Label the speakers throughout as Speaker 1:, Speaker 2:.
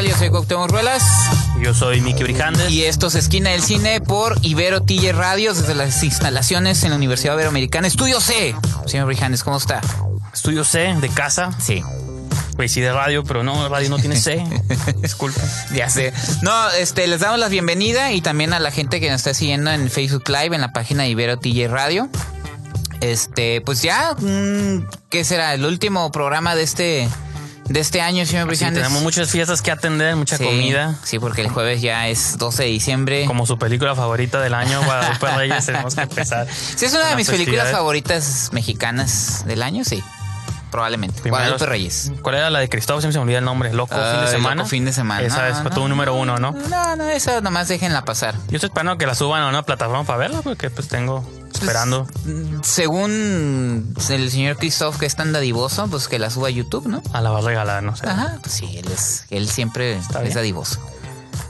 Speaker 1: Tal? Yo soy Cuauhtémoc Ruelas
Speaker 2: Yo soy Miki Brijandes.
Speaker 1: y esto es Esquina del Cine por Ibero Tille Radio desde las instalaciones en la Universidad Iberoamericana. Estudio C. Señor Brijandes, ¿cómo está?
Speaker 2: Estudio C de casa.
Speaker 1: Sí,
Speaker 2: Pues sí, de radio, pero no, radio no tiene C. Disculpa.
Speaker 1: ya sé. No, este, les damos la bienvenida y también a la gente que nos está siguiendo en Facebook Live en la página de Ibero Tille Radio. Este, pues ya, mm, ¿qué será? El último programa de este, de este año, señor Brijandes.
Speaker 2: tenemos muchas fiestas que atender, mucha
Speaker 1: Sí,
Speaker 2: comida.
Speaker 1: Sí, porque el jueves ya es 12 de diciembre.
Speaker 2: Como su película favorita del año, Guadalupe Reyes, tenemos que empezar.
Speaker 1: Sí, es una de mis
Speaker 2: las
Speaker 1: películas favoritas mexicanas del año, sí. Probablemente. Guadalupe Reyes.
Speaker 2: ¿Cuál era la de Cristóbal? Siempre se me olvida el nombre. Loco, fin de semana.
Speaker 1: Loco Fin de Semana.
Speaker 2: Esa es
Speaker 1: No,
Speaker 2: fue
Speaker 1: no,
Speaker 2: tu número uno, ¿no?
Speaker 1: No, no, esa nomás déjenla pasar.
Speaker 2: Yo estoy esperando que la suban a una plataforma para verla, porque pues tengo esperando.
Speaker 1: Mm, Según el señor Christoph, que es tan dadivoso, pues que la suba a YouTube, ¿no?
Speaker 2: A la va a regalar, no sé.
Speaker 1: Ajá, pues sí, él es, él siempre es
Speaker 2: bien.
Speaker 1: dadivoso.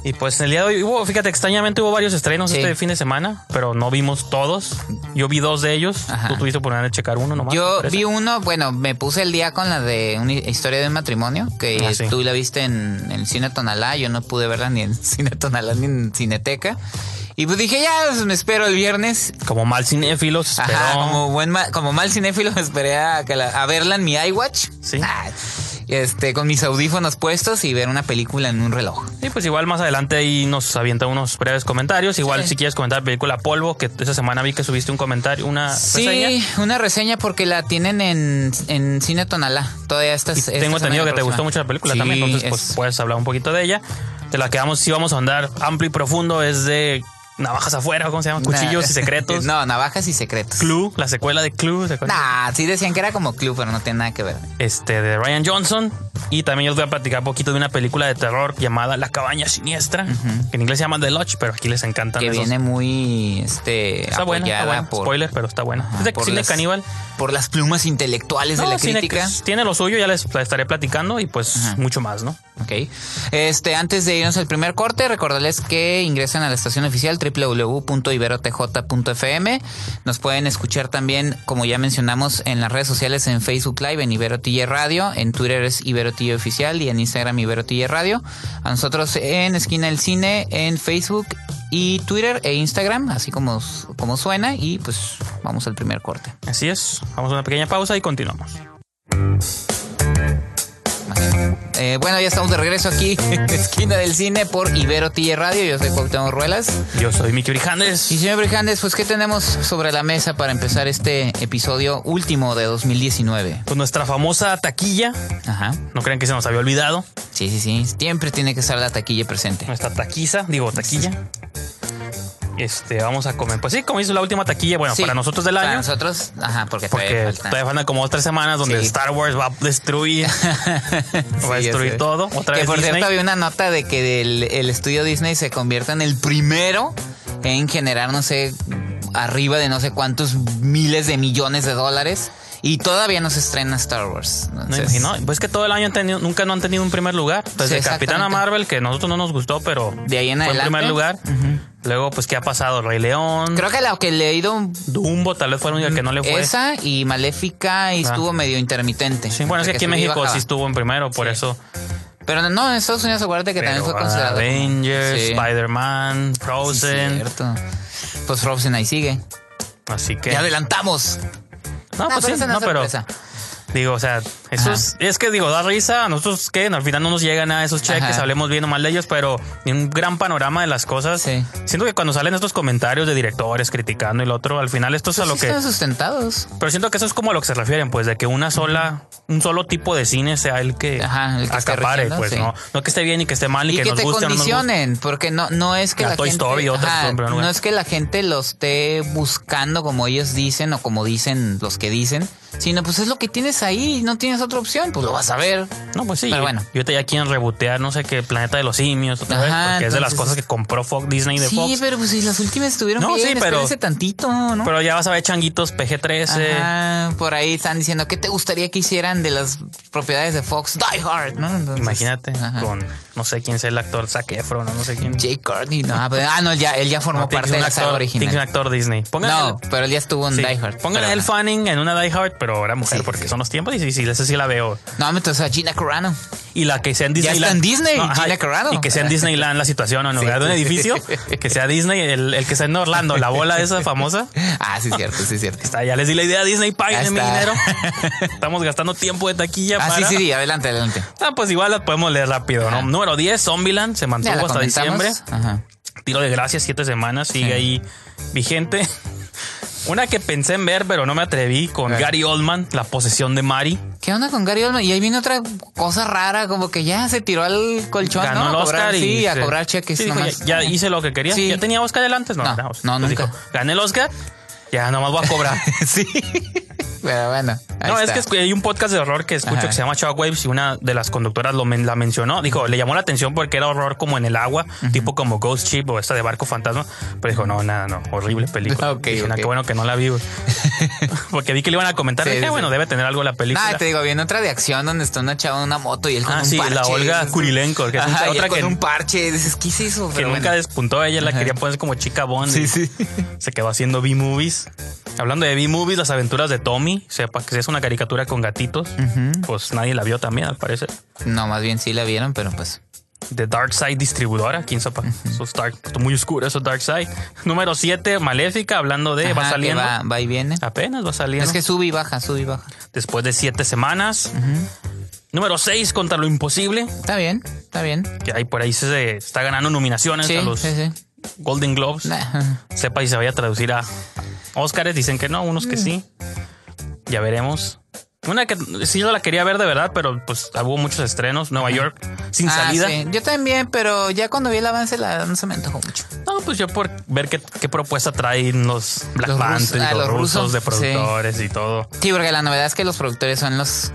Speaker 2: Y pues el día de hoy hubo, fíjate, extrañamente hubo varios estrenos
Speaker 1: Sí.
Speaker 2: este fin de semana, pero no vimos todos. Yo vi dos de ellos.
Speaker 1: Ajá.
Speaker 2: Tú tuviste oportunidad de checar uno nomás.
Speaker 1: Yo vi uno, bueno, me puse el día con la de una historia de un matrimonio, que
Speaker 2: Ah, sí.
Speaker 1: tú la viste en, en el Cine Tonalá, yo no pude verla ni en Cine Tonalá ni en Cineteca. Y pues dije, ya, pues me espero el viernes.
Speaker 2: Como mal cinéfilo, se esperó.
Speaker 1: Ajá, como, buen ma- como mal cinéfilo me esperé a, que la- a verla en mi iWatch.
Speaker 2: Sí.
Speaker 1: Ah, este, con mis audífonos puestos y ver una película en un reloj.
Speaker 2: Sí, pues igual más adelante ahí nos avienta unos breves comentarios. Igual
Speaker 1: Sí.
Speaker 2: si quieres comentar película Polvo, que esa semana vi que subiste un comentario, una
Speaker 1: Sí,
Speaker 2: reseña.
Speaker 1: una reseña porque la tienen en, en Cine Tonalá. Todavía estas.
Speaker 2: Y
Speaker 1: esta
Speaker 2: tengo entendido
Speaker 1: semana
Speaker 2: que te gustó mucho la película
Speaker 1: Sí,
Speaker 2: también, entonces pues
Speaker 1: es-
Speaker 2: puedes hablar un poquito de ella. De la que vamos, sí vamos a andar amplio y profundo, es de Navajas afuera, ¿cómo se llama? Cuchillos
Speaker 1: Nah.
Speaker 2: y secretos.
Speaker 1: No, navajas y secretos.
Speaker 2: Clue, la secuela de Clue.
Speaker 1: Nah, sí decían que era como club, pero no tiene nada que ver.
Speaker 2: este, de Ryan Johnson. Y también yo les voy a platicar un poquito de una película de terror llamada La Cabaña Siniestra. que En inglés se llama The Lodge, pero aquí les encantan
Speaker 1: Que
Speaker 2: esos.
Speaker 1: viene muy este
Speaker 2: Está buena, está buena.
Speaker 1: por,
Speaker 2: Spoiler, pero está buena.
Speaker 1: Ajá,
Speaker 2: es de
Speaker 1: por las-
Speaker 2: caníbal.
Speaker 1: por las plumas intelectuales de la crítica.
Speaker 2: tiene lo suyo, ya les estaré platicando y pues mucho más, ¿no?
Speaker 1: Ok. Este, antes de irnos al primer corte, recordarles que ingresen a la estación oficial www.iberotj.fm. Nos pueden escuchar también, como ya mencionamos, en las redes sociales en Facebook Live, en Iberotille Radio, en Twitter es Iberotille Oficial y en Instagram Iberotille Radio. A nosotros en Esquina del Cine, en Facebook y Twitter e Instagram, así como, como suena. Y pues vamos al primer corte.
Speaker 2: Así es. Vamos a una pequeña pausa y continuamos.
Speaker 1: Eh, bueno, ya estamos de regreso aquí en Esquina del Cine por Ibero Tille Radio. Yo soy Cuauhtémoc Ruelas.
Speaker 2: Yo soy Miki Brijandes.
Speaker 1: Y señor Brijandes, pues ¿qué tenemos sobre la mesa para empezar este episodio último de 2019?
Speaker 2: Pues nuestra famosa taquilla.
Speaker 1: Ajá.
Speaker 2: No crean que se nos había olvidado.
Speaker 1: Sí, sí, sí. Siempre tiene que estar la taquilla presente.
Speaker 2: Nuestra taquiza, digo taquilla. Este, vamos a comer. Pues sí, como hizo la última taquilla, bueno,
Speaker 1: Sí,
Speaker 2: para nosotros del
Speaker 1: Para
Speaker 2: año.
Speaker 1: nosotros, ajá, porque,
Speaker 2: Porque
Speaker 1: todavía falta.
Speaker 2: todavía faltan como otras semanas donde
Speaker 1: Sí.
Speaker 2: Star Wars va a destruir, va a destruir todo. Otra
Speaker 1: que
Speaker 2: vez
Speaker 1: por
Speaker 2: Disney.
Speaker 1: cierto había una nota de que el, el estudio Disney se convierta en el primero en generar, no sé, arriba de no sé cuántos miles de millones de dólares y todavía no se estrena Star Wars.
Speaker 2: No
Speaker 1: Entonces,
Speaker 2: imagino. Pues que todo el año han tenido, nunca no han tenido un primer lugar. Desde
Speaker 1: Sí,
Speaker 2: Capitana. Marvel, que a nosotros no nos gustó, pero
Speaker 1: De ahí en
Speaker 2: fue
Speaker 1: adelante.
Speaker 2: primer lugar.
Speaker 1: Ujú.
Speaker 2: Luego, pues, ¿qué ha pasado? Rey León,
Speaker 1: Creo que lo que he leído
Speaker 2: Dumbo, tal vez fue el único que no le fue.
Speaker 1: esa y Maléfica y
Speaker 2: Ah.
Speaker 1: estuvo medio intermitente.
Speaker 2: Sí, bueno, es que aquí en México sí estuvo en primero, por
Speaker 1: Sí.
Speaker 2: eso.
Speaker 1: Pero no, en Estados Unidos acuérdate que también fue considerado.
Speaker 2: Avengers,
Speaker 1: Sí.
Speaker 2: Spider-Man,
Speaker 1: Sí,
Speaker 2: Frozen.
Speaker 1: cierto. Pues Frozen ahí sigue.
Speaker 2: así que.
Speaker 1: Ya adelantamos.
Speaker 2: no,
Speaker 1: Nah,
Speaker 2: pues sí,
Speaker 1: no
Speaker 2: no,
Speaker 1: es
Speaker 2: pero. Digo, o sea, eso es, es que digo, da risa. A nosotros que al final no nos llegan a esos cheques,
Speaker 1: Ajá.
Speaker 2: hablemos bien o mal de ellos, pero en un gran panorama de las cosas.
Speaker 1: Sí.
Speaker 2: Siento que cuando salen estos comentarios de directores criticando y lo otro, al final esto es a
Speaker 1: Pues
Speaker 2: lo
Speaker 1: sí
Speaker 2: que.
Speaker 1: están sustentados.
Speaker 2: Pero siento que eso es como a lo que se refieren, pues, de que una sola, un solo tipo de cine sea el que,
Speaker 1: Ajá, el que esté
Speaker 2: acapare,
Speaker 1: rigiendo,
Speaker 2: pues,
Speaker 1: sí.
Speaker 2: no, no que esté bien y que esté mal y,
Speaker 1: Y
Speaker 2: que,
Speaker 1: que,
Speaker 2: nos
Speaker 1: te
Speaker 2: guste no nos
Speaker 1: condicionen, porque no, no es que
Speaker 2: La
Speaker 1: la,
Speaker 2: Toy
Speaker 1: gente,
Speaker 2: Story, otras
Speaker 1: ajá,
Speaker 2: no es
Speaker 1: que la gente lo esté buscando como ellos dicen o como dicen los que dicen, sino pues es lo que tienes tienes ahí, no tienes otra opción, pues lo vas a ver.
Speaker 2: No, pues sí.
Speaker 1: Pero bueno.
Speaker 2: Yo te ya quieren rebotear, no sé qué, Planeta de los Simios, otra vez, porque es de las cosas que compró Fox, Disney de
Speaker 1: Sí,
Speaker 2: Fox.
Speaker 1: pero pues si las últimas estuvieron
Speaker 2: No,
Speaker 1: bien,
Speaker 2: sí, pero-
Speaker 1: tantito, ¿no?
Speaker 2: Pero ya vas a ver changuitos PG-13.
Speaker 1: Ajá, por ahí están diciendo, ¿qué te gustaría que hicieran de las propiedades de Fox? Die Hard, ¿no? Entonces,
Speaker 2: Imagínate,
Speaker 1: ajá.
Speaker 2: con no sé quién sea el actor, Zac Efron, no sé quién.
Speaker 1: Jake Courtney, no, pero- ah, no, ya, él ya formó
Speaker 2: No,
Speaker 1: parte
Speaker 2: ser
Speaker 1: de
Speaker 2: un
Speaker 1: la saga
Speaker 2: actor- Tiene que ser un
Speaker 1: original.
Speaker 2: actor Disney. Pónganle,
Speaker 1: No, pero él ya estuvo en
Speaker 2: sí,
Speaker 1: Die Hard.
Speaker 2: pónganle
Speaker 1: pero-
Speaker 2: el Fanning en una Die Hard, pero ahora mujer,
Speaker 1: Sí,
Speaker 2: porque
Speaker 1: sí.
Speaker 2: son los tiempos sí, sí, esa sí la veo.
Speaker 1: No, entonces a Gina Carano.
Speaker 2: Y la que sea en
Speaker 1: Ya
Speaker 2: Disneyland.
Speaker 1: está en Disney, Gina Carano.
Speaker 2: Y que sea en Disneyland la situación, o en lugar de un
Speaker 1: Sí.
Speaker 2: edificio, que sea Disney, el, el que sea en Orlando, la bola esa famosa.
Speaker 1: Ah, sí, cierto, sí, cierto.
Speaker 2: Está, ya les di la idea a Disney,
Speaker 1: Ahí
Speaker 2: mi dinero. Estamos gastando tiempo de taquilla
Speaker 1: Ah,
Speaker 2: para...
Speaker 1: sí, sí, sí, adelante, adelante.
Speaker 2: Ah, pues igual la podemos leer rápido, ¿no? Número 10, Zombieland, se
Speaker 1: Ya
Speaker 2: mantuvo hasta
Speaker 1: comentamos.
Speaker 2: diciembre.
Speaker 1: Ajá.
Speaker 2: Tiro de gracia, siete semanas, sigue
Speaker 1: Sí.
Speaker 2: ahí vigente. Una que pensé en ver, pero no me atreví, con. Gary Oldman, La posesión de Mari.
Speaker 1: ¿Qué onda con Gary Oldman? Y ahí viene otra cosa rara, como que ya se tiró al colchón,
Speaker 2: Ganó
Speaker 1: ¿no?
Speaker 2: el
Speaker 1: A
Speaker 2: Oscar y
Speaker 1: a cobrar cheques.
Speaker 2: Sí, dijo, ya, ya hice lo que quería.
Speaker 1: Sí.
Speaker 2: ¿Ya tenía Oscar antes? No,
Speaker 1: No,
Speaker 2: no,
Speaker 1: no, nunca.
Speaker 2: dijo, gané el Oscar, ya nomás voy a cobrar.
Speaker 1: sí. Pero bueno. Ahí
Speaker 2: no, es que hay un podcast de horror que escucho
Speaker 1: Ajá.
Speaker 2: que se llama Shockwaves y una de las conductoras lo men- la mencionó. Dijo, le llamó la atención porque era horror como en el agua, tipo como Ghost Ship o esta de barco fantasma. Pero dijo, no, nada, no, horrible película.
Speaker 1: Ok,
Speaker 2: Dije, "No,
Speaker 1: ok.
Speaker 2: qué bueno que no la vi, güey". porque vi que le iban a comentar.
Speaker 1: Sí,
Speaker 2: dije,
Speaker 1: sí,
Speaker 2: bueno,
Speaker 1: sí.
Speaker 2: debe tener algo la película.
Speaker 1: Ah, te digo, viene otra de acción donde está una chava en una moto y él con
Speaker 2: Ah,
Speaker 1: un
Speaker 2: sí,
Speaker 1: parche.
Speaker 2: la Olga Kurilenko, que es
Speaker 1: Ajá,
Speaker 2: otra
Speaker 1: con
Speaker 2: que-
Speaker 1: un parche. Dices, ¿qué es eso?
Speaker 2: que nunca
Speaker 1: bueno.
Speaker 2: despuntó, ella la quería poner como chica Bond.
Speaker 1: Sí, sí.
Speaker 2: Se quedó haciendo B-movies. Hablando de B-movies, las aventuras de Tommy, sepa que es una caricatura con gatitos, pues nadie la vio también, al parecer.
Speaker 1: No, más bien sí la vieron, pero pues.
Speaker 2: de Dark Side distribuidora, quién sepa. Esos dark, muy oscuro, eso Dark Side. Número 7, Maléfica, hablando de, va
Speaker 1: ajá,
Speaker 2: saliendo.
Speaker 1: Va, va y viene.
Speaker 2: Apenas va saliendo.
Speaker 1: Es que sube y baja, sube y baja.
Speaker 2: Después de siete semanas. Número 6, Contra lo Imposible,
Speaker 1: Está bien, está bien.
Speaker 2: que ahí por ahí se está ganando nominaciones
Speaker 1: Sí,
Speaker 2: a los
Speaker 1: sí, sí.
Speaker 2: Golden Globes.
Speaker 1: Nah.
Speaker 2: Sepa si se vaya a traducir a Oscars, dicen que no, unos que sí. Ya veremos. Una que sí yo la quería ver de verdad, pero pues hubo muchos estrenos. Nueva York, sin
Speaker 1: Ah,
Speaker 2: salida.
Speaker 1: sí. Yo también, pero ya cuando vi el avance la, no se me antojó mucho.
Speaker 2: No, pues yo por ver qué, qué propuesta traen los Black
Speaker 1: Los
Speaker 2: Panther
Speaker 1: rusos-
Speaker 2: y
Speaker 1: ah,
Speaker 2: los, rusos
Speaker 1: rusos,
Speaker 2: de
Speaker 1: sí.
Speaker 2: productores y todo.
Speaker 1: Sí, porque la novedad es que los productores son los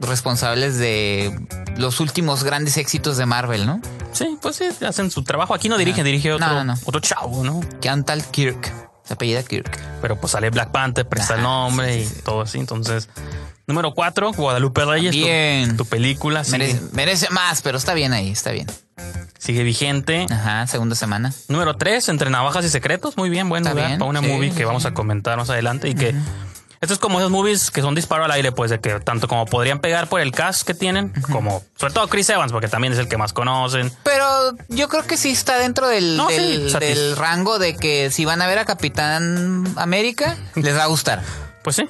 Speaker 1: responsables de los últimos grandes éxitos de Marvel, ¿no?
Speaker 2: Sí, pues sí, hacen su trabajo. Aquí no dirige, dirige otro,
Speaker 1: No, no, no.
Speaker 2: otro chavo, ¿no?
Speaker 1: Kirk. Se apellida Kirk.
Speaker 2: Pero pues sale Black Panther, presta el
Speaker 1: Ajá,
Speaker 2: nombre
Speaker 1: sí,
Speaker 2: y
Speaker 1: sí,
Speaker 2: todo así. Entonces, número cuatro, Guadalupe Reyes.
Speaker 1: Bien.
Speaker 2: Tu, película sigue,
Speaker 1: Merece, más, pero está bien ahí, está bien.
Speaker 2: sigue vigente.
Speaker 1: Ajá, segunda semana.
Speaker 2: Número 3, Entre Navajas y Secretos. Muy bien, buen lugar
Speaker 1: bien,
Speaker 2: para una movie que vamos a comentar más adelante. Y que esto es como esos movies que son disparo al aire, pues de que tanto como podrían pegar por el cast que tienen, como sobre todo Chris Evans, porque también es el que más conocen.
Speaker 1: Pero yo creo que sí está dentro del,
Speaker 2: No,
Speaker 1: del, del rango de que si van a ver a Capitán América, les va a gustar.
Speaker 2: Pues sí.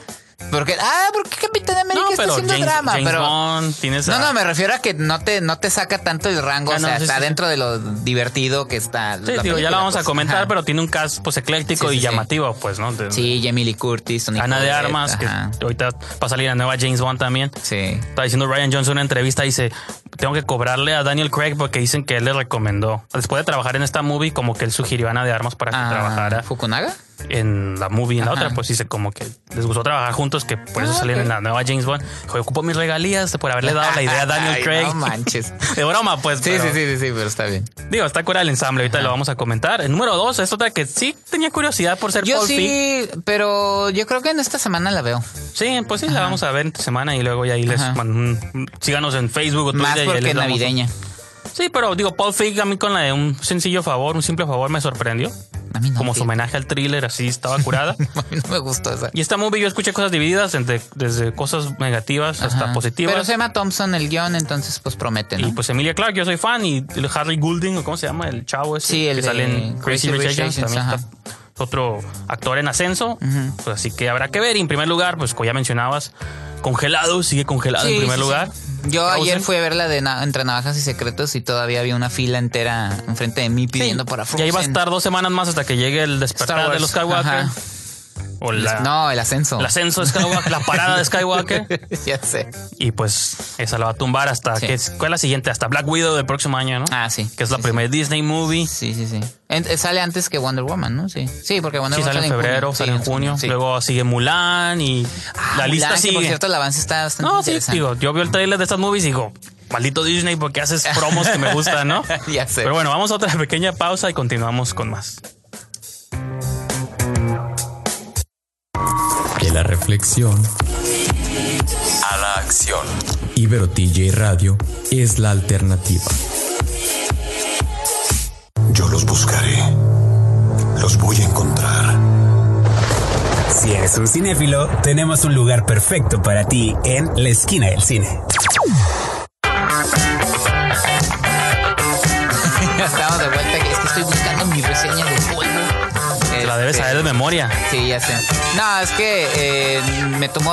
Speaker 1: Porque, ah, porque Capitán América
Speaker 2: No,
Speaker 1: está haciendo
Speaker 2: James,
Speaker 1: drama,
Speaker 2: James
Speaker 1: pero.
Speaker 2: Bond, tienes
Speaker 1: No,
Speaker 2: a-
Speaker 1: no, me refiero a que no te, no te saca tanto el rango,
Speaker 2: Ah,
Speaker 1: o sea,
Speaker 2: sí,
Speaker 1: está
Speaker 2: sí, sí.
Speaker 1: dentro de lo divertido que está.
Speaker 2: Sí,
Speaker 1: la
Speaker 2: digo, ya la vamos a
Speaker 1: pues.
Speaker 2: comentar,
Speaker 1: Ajá.
Speaker 2: pero tiene un cast pues ecléctico y llamativo, pues, ¿no? De-
Speaker 1: Sí, Jamie Lee Curtis, Tony
Speaker 2: Ana de Armas,
Speaker 1: ajá.
Speaker 2: que ahorita va a salir la nueva James Bond también.
Speaker 1: Sí.
Speaker 2: Está diciendo Ryan Johnson en una entrevista, dice, tengo que cobrarle a Daniel Craig porque dicen que él le recomendó. Después de trabajar en esta movie, como que él sugirió a Ana de Armas para que
Speaker 1: Ah,
Speaker 2: trabajara
Speaker 1: ¿Fukunaga?
Speaker 2: en la movie y en la
Speaker 1: Ajá.
Speaker 2: otra, pues dice como que les gustó trabajar juntos, que por eso
Speaker 1: Ah,
Speaker 2: salieron
Speaker 1: ok.
Speaker 2: en la nueva James Bond. Dijo, ocupo mis regalías por haberle dado la idea a Daniel
Speaker 1: Ay,
Speaker 2: Craig.
Speaker 1: No manches.
Speaker 2: De broma, pues.
Speaker 1: Sí,
Speaker 2: pero-
Speaker 1: sí, sí, sí, sí, pero está bien.
Speaker 2: Digo, está cura el ensamble, ahorita lo vamos a comentar. El número dos es otra que sí tenía curiosidad por ser
Speaker 1: Yo
Speaker 2: Paul
Speaker 1: sí, pero yo creo que en esta semana la veo.
Speaker 2: Sí, pues sí, la vamos a ver entre semana y luego ya ahí les mando síganos en Facebook o Twitter.
Speaker 1: Más porque es navideña.
Speaker 2: Sí, pero digo, Paul Feig a mí con la de un sencillo favor, un simple favor me sorprendió.
Speaker 1: A mí no.
Speaker 2: Como su homenaje al thriller, así estaba curada.
Speaker 1: A mí no me gustó esa.
Speaker 2: y esta movie yo escuché cosas divididas, entre, desde cosas negativas hasta positivas.
Speaker 1: Pero se llama Thompson el guion, entonces pues promete, ¿no?
Speaker 2: Y pues Emilia Clark, yo soy fan, y el Harry Goulding, o cómo se llama, el chavo ese,
Speaker 1: Sí, el
Speaker 2: que
Speaker 1: de
Speaker 2: sale en Crazy
Speaker 1: Crazy
Speaker 2: Rich Asians, también
Speaker 1: ajá.
Speaker 2: está otro actor en ascenso, pues así que habrá que ver. Y en primer lugar, pues como ya mencionabas, congelado, sigue congelado
Speaker 1: Sí,
Speaker 2: en primer
Speaker 1: sí, sí.
Speaker 2: lugar.
Speaker 1: Yo ayer fui a ver la de Na- Entre Navajas y Secretos y todavía había una fila entera enfrente de mí pidiendo para
Speaker 2: Y
Speaker 1: Frozen.
Speaker 2: ahí va a estar dos semanas más hasta que llegue el despertar de los Skywalker.
Speaker 1: ajá.
Speaker 2: O la,
Speaker 1: no, el ascenso.
Speaker 2: El ascenso de Skywalker, la parada de Skywalker.
Speaker 1: ya sé.
Speaker 2: Y pues esa la va a tumbar hasta
Speaker 1: Sí.
Speaker 2: que ¿cuál es la siguiente? Hasta Black Widow del próximo año, ¿no?
Speaker 1: Ah, sí.
Speaker 2: Que es la
Speaker 1: Sí,
Speaker 2: primera Disney movie.
Speaker 1: Sí, sí, sí. En- sale antes que Wonder Woman, ¿no? Sí. Sí, porque Wonder
Speaker 2: Sí,
Speaker 1: Woman
Speaker 2: sale en febrero, sale en junio. Luego sigue Mulan y
Speaker 1: Ah,
Speaker 2: la lista
Speaker 1: Mulan, que
Speaker 2: sigue.
Speaker 1: por cierto, el avance está bastante
Speaker 2: no, sí, digo, yo veo el trailer de estas movies y digo, maldito Disney, porque haces promos que me gustan, no?
Speaker 1: ya sé.
Speaker 2: Pero bueno, vamos a otra pequeña pausa y continuamos con más.
Speaker 3: De la reflexión
Speaker 4: a la acción.
Speaker 3: Ibero TJ Radio es la alternativa.
Speaker 4: Yo los buscaré. Los voy a encontrar.
Speaker 5: Si eres un cinéfilo, tenemos un lugar perfecto para ti en la esquina del cine.
Speaker 2: Debes saber de memoria.
Speaker 1: Sí, ya sé. No, es que eh, me tomó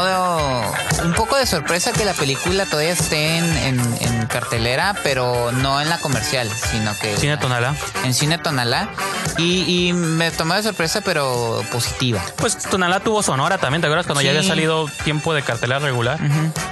Speaker 1: un poco de sorpresa que la película todavía esté en, en- en cartelera, pero no en la comercial, sino que...
Speaker 2: Cine Tonalá.
Speaker 1: En Cine Tonalá. Y, y me tomó de sorpresa, pero positiva.
Speaker 2: Pues Tonalá tuvo Sonora también, ¿te acuerdas? Cuando ya había salido tiempo de cartelera regular.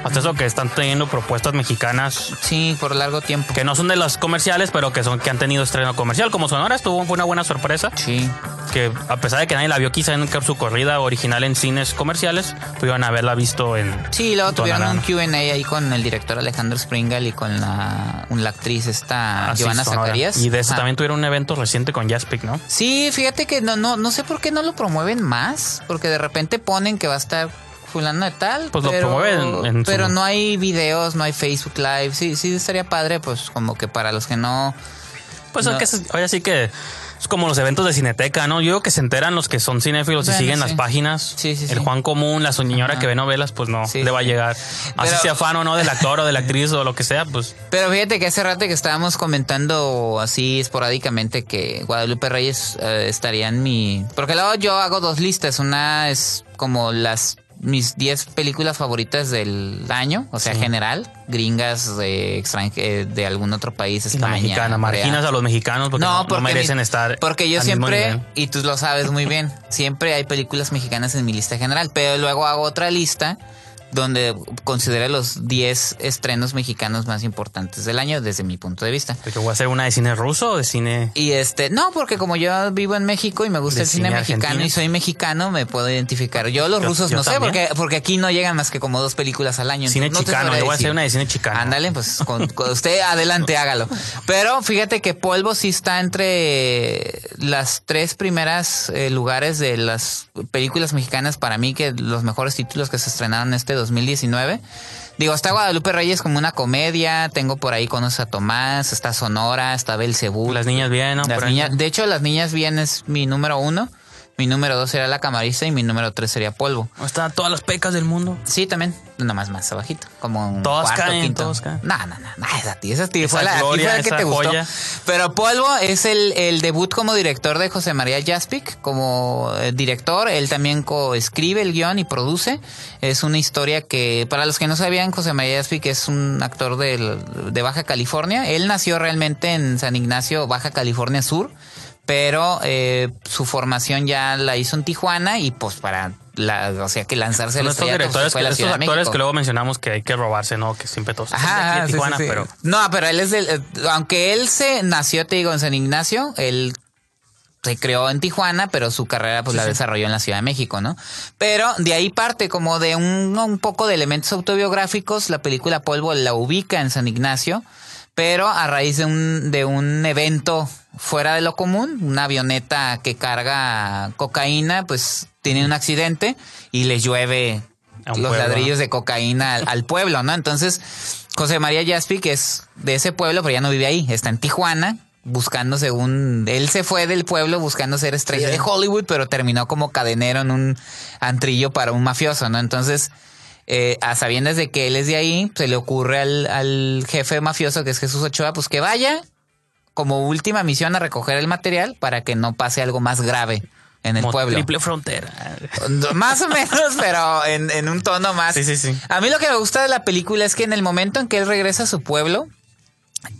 Speaker 2: Hasta eso que están teniendo propuestas mexicanas
Speaker 1: Sí, por largo tiempo.
Speaker 2: que no son de las comerciales, pero que son que han tenido estreno comercial. Como Sonora estuvo fue una buena sorpresa.
Speaker 1: Sí.
Speaker 2: Que a pesar de que nadie la vio quizá en su corrida original en cines comerciales, pudieron haberla visto en.
Speaker 1: Sí, luego tuvieron un. QA ahí con el director Alejandro Springal y con la, la actriz esta
Speaker 2: Ah,
Speaker 1: Giovanna. Zacarías.
Speaker 2: Y de eso también tuvieron un evento reciente con Jaspic, ¿no?
Speaker 1: Sí, fíjate que no, no, no sé por qué no lo promueven más, porque de repente ponen que va a estar fulano de tal,
Speaker 2: Pues lo promueven en su-
Speaker 1: pero no hay videos, no hay Facebook Live, sí, sí estaría padre, pues como que para los que no,
Speaker 2: Pues
Speaker 1: No.
Speaker 2: es que ahora sí que es como los eventos de Cineteca, ¿no? Yo creo que se enteran los que son cinéfilos y siguen
Speaker 1: sí.
Speaker 2: las páginas.
Speaker 1: Sí, sí,
Speaker 2: El. Juan Común, la señora
Speaker 1: Ajá.
Speaker 2: que ve novelas, pues no le va a llegar. Así
Speaker 1: Pero-
Speaker 2: sea fan o no del actor o de la actriz o lo que sea, pues
Speaker 1: Pero fíjate que hace rato que estábamos comentando así esporádicamente que Guadalupe Reyes eh, estaría en mi... Porque luego yo hago dos listas. Una es como las mis 10 películas favoritas del año, o sea, general, gringas de extranje de algún otro país,
Speaker 2: y la
Speaker 1: España.
Speaker 2: mexicana. Marginas a los mexicanos porque no, no
Speaker 1: porque
Speaker 2: merecen
Speaker 1: mi-
Speaker 2: estar.
Speaker 1: Porque yo siempre, y tú lo sabes muy bien, siempre hay películas mexicanas en mi lista general, pero luego hago otra lista donde considero los 10 estrenos mexicanos más importantes del año desde mi punto de vista.
Speaker 2: Porque voy a hacer una de cine ruso o de cine.
Speaker 1: Y este, no, porque como yo vivo en México y me gusta el cine,
Speaker 2: cine
Speaker 1: mexicano y soy mexicano, me puedo identificar. Yo los
Speaker 2: Yo-
Speaker 1: rusos
Speaker 2: yo
Speaker 1: no sé, porque, porque aquí no llegan más que como dos películas al año.
Speaker 2: Cine
Speaker 1: no
Speaker 2: chicano, yo voy a hacer una de cine chicano.
Speaker 1: Ándale, pues con, con usted adelante, hágalo. Pero fíjate que Polvo sí está entre las tres primeras eh, lugares de las películas mexicanas para mí, que los mejores títulos que se estrenaron este 2019. Digo, está Guadalupe Reyes como una comedia, tengo por ahí Conoce a Tomás, está Sonora, está Belcebú.
Speaker 2: Las niñas bien, ¿no?
Speaker 1: Las niñas, de hecho, Las Niñas Bien es mi número uno, mi número dos sería La Camarista y mi número tres sería Polvo.
Speaker 2: Están todas las pecas del mundo.
Speaker 1: Sí, también. Nomás más abajito. Como un
Speaker 2: Todas
Speaker 1: cuarto,
Speaker 2: caen,
Speaker 1: quinto.
Speaker 2: todas caen.
Speaker 1: No, no, no. no, esa ti, esa ti
Speaker 2: Esa
Speaker 1: fue la,
Speaker 2: gloria,
Speaker 1: fue la que te gustó.
Speaker 2: joya.
Speaker 1: Pero Polvo es el, el debut como director de José María Jaspic. Como eh, director, él también coescribe el guion y produce. Es una historia que, para los que no sabían, José María Jaspic es un actor del- de Baja California. Él nació realmente en San Ignacio, Baja California Sur pero eh, su formación ya la hizo en Tijuana y pues para la, o sea que lanzarse al
Speaker 2: estos
Speaker 1: pues,
Speaker 2: directores,
Speaker 1: fue
Speaker 2: que,
Speaker 1: la
Speaker 2: estos actores que luego mencionamos que hay que robarse, ¿no? Que siempre todos.
Speaker 1: Ajá,
Speaker 2: de
Speaker 1: sí,
Speaker 2: Tijuana,
Speaker 1: sí, sí.
Speaker 2: pero.
Speaker 1: No, pero él es del... eh, Aunque él se nació, te digo, en San Ignacio, él se creó en Tijuana, pero su carrera pues la desarrolló en la Ciudad de México, ¿no? Pero de ahí parte como de un, un poco de elementos autobiográficos, la película Polvo la ubica en San Ignacio, pero a raíz de un, de un evento fuera de lo común, una avioneta que carga cocaína, pues tiene un accidente y le llueve los
Speaker 2: pueblo,
Speaker 1: ladrillos de cocaína al, al pueblo, ¿no? Entonces, José María Jaspi, que es de ese pueblo, pero ya no vive ahí, está en Tijuana, buscando según... Él se fue del pueblo buscando ser estrella de Hollywood, pero terminó como cadenero en un antrillo para un mafioso, ¿no? Entonces, eh, a sabiendas de que él es de ahí, se le ocurre al, al jefe mafioso, que es Jesús Ochoa, pues que vaya como última misión a recoger el material para que no pase algo más grave en el pueblo.
Speaker 2: Triple frontera.
Speaker 1: Más o menos, pero en, en un tono más.
Speaker 2: Sí, sí, sí.
Speaker 1: A mí lo que me gusta de la película es que en el momento en que él regresa a su pueblo,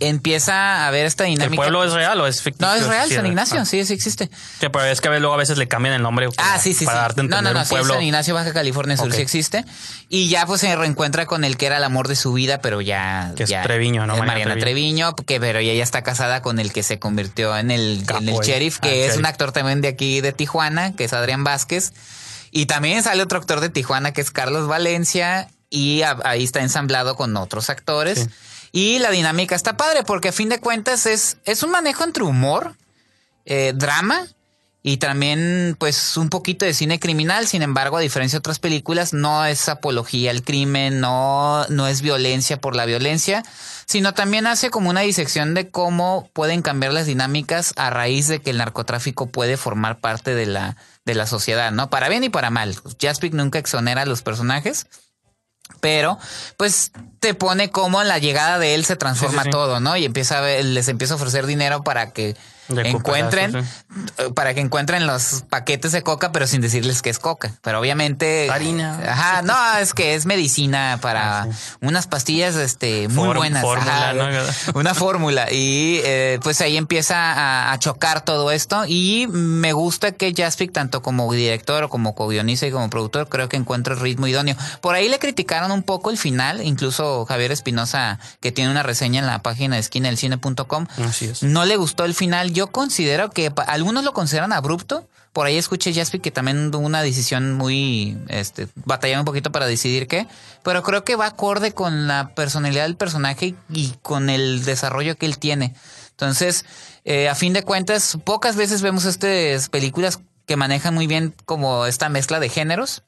Speaker 1: empieza a ver esta dinámica.
Speaker 2: ¿El pueblo es real o es ficticio?
Speaker 1: No, es real,
Speaker 2: Sí,
Speaker 1: San Ignacio,
Speaker 2: ah.
Speaker 1: sí, sí existe.
Speaker 2: Sí, pero es que a veces, luego a veces le cambian el nombre.
Speaker 1: Ah, sí, sí,
Speaker 2: Para
Speaker 1: sí.
Speaker 2: darte
Speaker 1: No, no, no, sí,
Speaker 2: pueblo.
Speaker 1: San Ignacio, Baja California Sur, sí existe. Y ya pues se reencuentra con el que era el amor de su vida, pero ya...
Speaker 2: Que es
Speaker 1: ya-
Speaker 2: Treviño, ¿no?
Speaker 1: eh,
Speaker 2: Mariana
Speaker 1: Mariana Treviño, que pero ella ya está casada con el que se convirtió en el,
Speaker 2: Capo,
Speaker 1: en el sheriff,
Speaker 2: Ah,
Speaker 1: que es
Speaker 2: sheriff.
Speaker 1: un actor también de aquí de Tijuana, que es Adrián Vázquez. Y también sale otro actor de Tijuana, que es Carlos Valencia. Y a- ahí está ensamblado con otros actores.
Speaker 2: Sí.
Speaker 1: Y la dinámica está padre, porque a fin de cuentas es, es un manejo entre humor, eh, drama y también pues un poquito de cine criminal. Sin embargo, a diferencia de otras películas, no es apología al crimen, no, no es violencia por la violencia, sino también hace como una disección de cómo pueden cambiar las dinámicas a raíz de que el narcotráfico puede formar parte de la, de la sociedad, ¿no? Para bien y para mal. Jaspic nunca exonera a los personajes. Pero, pues, te pone cómo en la llegada de él se transforma
Speaker 2: Sí, sí, sí.
Speaker 1: todo, ¿no? Y empieza a ver- les empieza a ofrecer dinero para que
Speaker 2: De
Speaker 1: encuentren, eh, para que encuentren los paquetes de coca, pero sin decirles que es coca. Pero obviamente.
Speaker 2: Harina.
Speaker 1: Ajá, no, es que es medicina para
Speaker 2: Ah,
Speaker 1: unas pastillas, este, muy
Speaker 2: Form-
Speaker 1: buenas.
Speaker 2: fórmula,
Speaker 1: Ajá,
Speaker 2: ¿no?
Speaker 1: Una fórmula. Y eh, pues ahí empieza a, a chocar todo esto. Y me gusta que Jaspic, tanto como director, o como co-guionista y como productor, creo que encuentra el ritmo idóneo. Por ahí le criticaron un poco el final, incluso Javier Espinosa, que tiene una reseña en la página de esquinadelcine.com.
Speaker 2: Así es.
Speaker 1: No le gustó el final. Yo considero que algunos lo consideran abrupto. Por ahí escuché Jaspic que también tuvo una decisión muy, este, batallando un poquito para decidir qué. Pero creo que va acorde con la personalidad del personaje y con el desarrollo que él tiene. Entonces, eh, a fin de cuentas, pocas veces vemos estas películas que manejan muy bien como esta mezcla de géneros.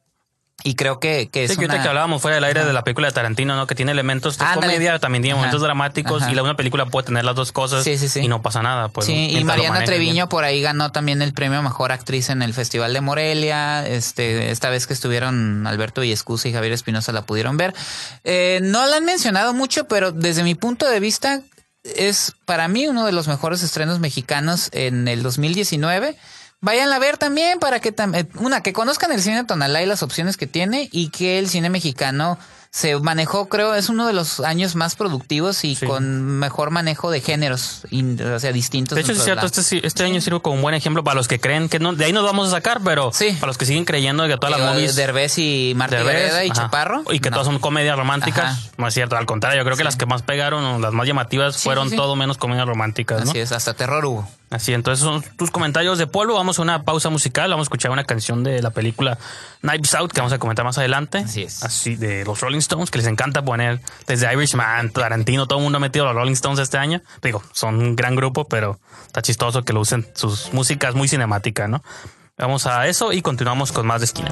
Speaker 1: Y creo que, que es
Speaker 2: Sí, que ahorita
Speaker 1: una-
Speaker 2: que hablábamos fuera del aire de la película de Tarantino, ¿no? Que tiene elementos de comedia, también tiene
Speaker 1: Ajá.
Speaker 2: momentos dramáticos
Speaker 1: Ajá.
Speaker 2: y la una película puede tener las dos cosas
Speaker 1: Sí, sí, sí.
Speaker 2: y no pasa nada. Pues,
Speaker 1: sí, y Mariana Treviño
Speaker 2: bien.
Speaker 1: por ahí ganó también el premio a Mejor Actriz en el Festival de Morelia. Este, esta vez que estuvieron Alberto Villescusa y Javier Espinosa la pudieron ver. Eh, no la han mencionado mucho, pero desde mi punto de vista es para mí uno de los mejores estrenos mexicanos en el 2019. Vayan a ver también para que tam- eh, una que conozcan el cine Tonalá y las opciones que tiene y que el cine mexicano se manejó, creo, es uno de los años más productivos y
Speaker 2: Sí.
Speaker 1: con mejor manejo de géneros, o sea, distintos.
Speaker 2: De hecho, es cierto, este, este año sirve como un buen ejemplo para los que creen que no, de ahí nos vamos a sacar, pero
Speaker 1: Sí.
Speaker 2: para los que siguen creyendo que todas las movies
Speaker 1: Derbez y Marta Gareda y
Speaker 2: ajá,
Speaker 1: Chaparro.
Speaker 2: y que
Speaker 1: no.
Speaker 2: todas son comedias románticas,
Speaker 1: Ajá.
Speaker 2: no es cierto, al contrario, yo creo que las que más pegaron o las más llamativas fueron todo menos comedias románticas, ¿no?
Speaker 1: Así es, hasta terror hubo.
Speaker 2: Así, entonces son tus comentarios de polvo. Vamos a una pausa musical. Vamos a escuchar una canción de la película Knives Out que vamos a comentar más adelante.
Speaker 1: Así es.
Speaker 2: Así de los Rolling Stones, que les encanta poner desde Irishman, Tarantino, todo el mundo ha metido a los Rolling Stones este año. Digo, son un gran grupo, pero está chistoso que lo usen sus músicas muy cinemáticas, ¿no? Vamos a eso y continuamos con más de esquina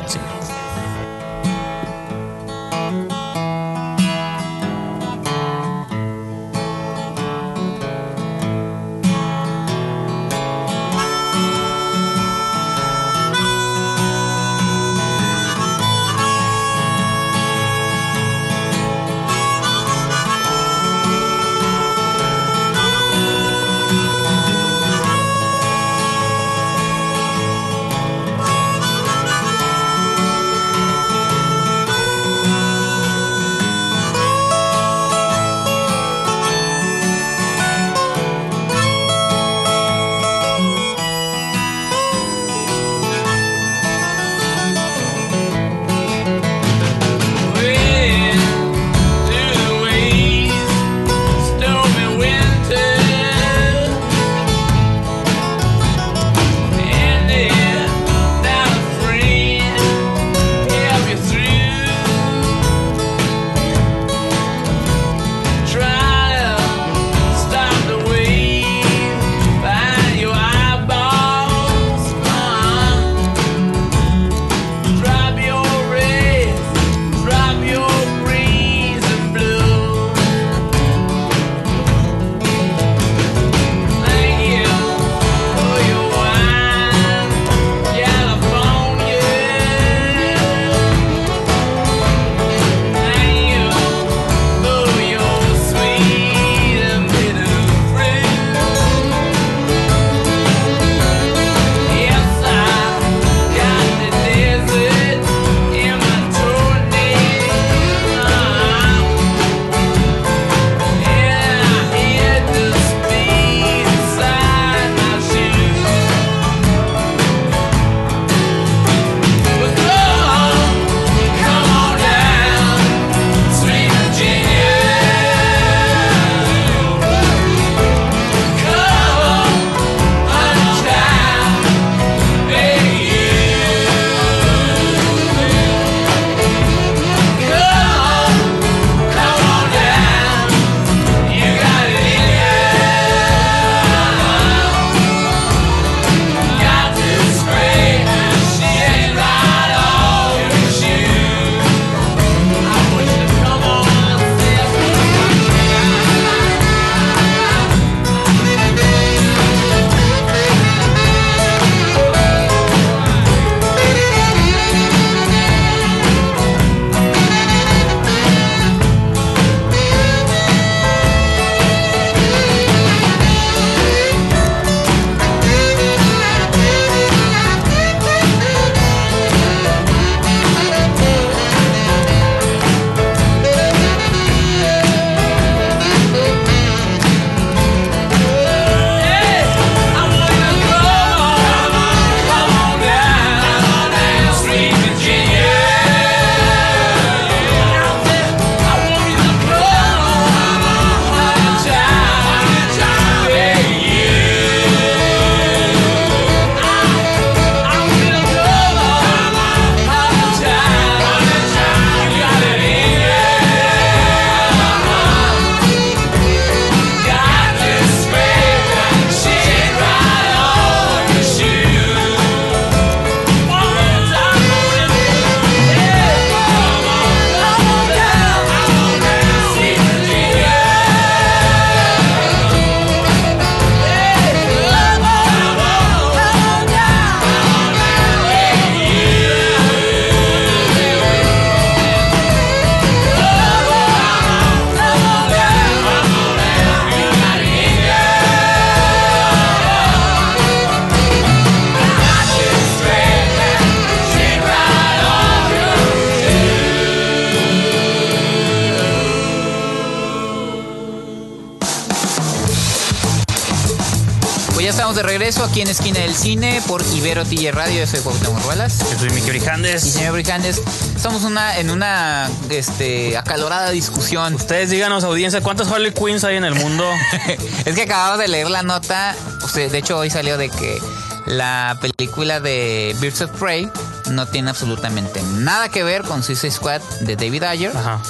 Speaker 1: regreso aquí en Esquina del Cine por Ibero TJ Radio. Yo soy Cuauhtémoc Ruelas.
Speaker 2: Yo soy Miki
Speaker 1: Y
Speaker 2: Orijandes.
Speaker 1: señor Brijandes, estamos una, en una este, acalorada discusión.
Speaker 2: Ustedes díganos, audiencia, ¿cuántas Harley Quinns hay en el mundo?
Speaker 1: es que acabamos de leer la nota. o sea, de hecho, hoy salió de que la película de Birds of Prey no tiene absolutamente nada que ver con Suicide Squad de David Ayer.
Speaker 2: Ajá.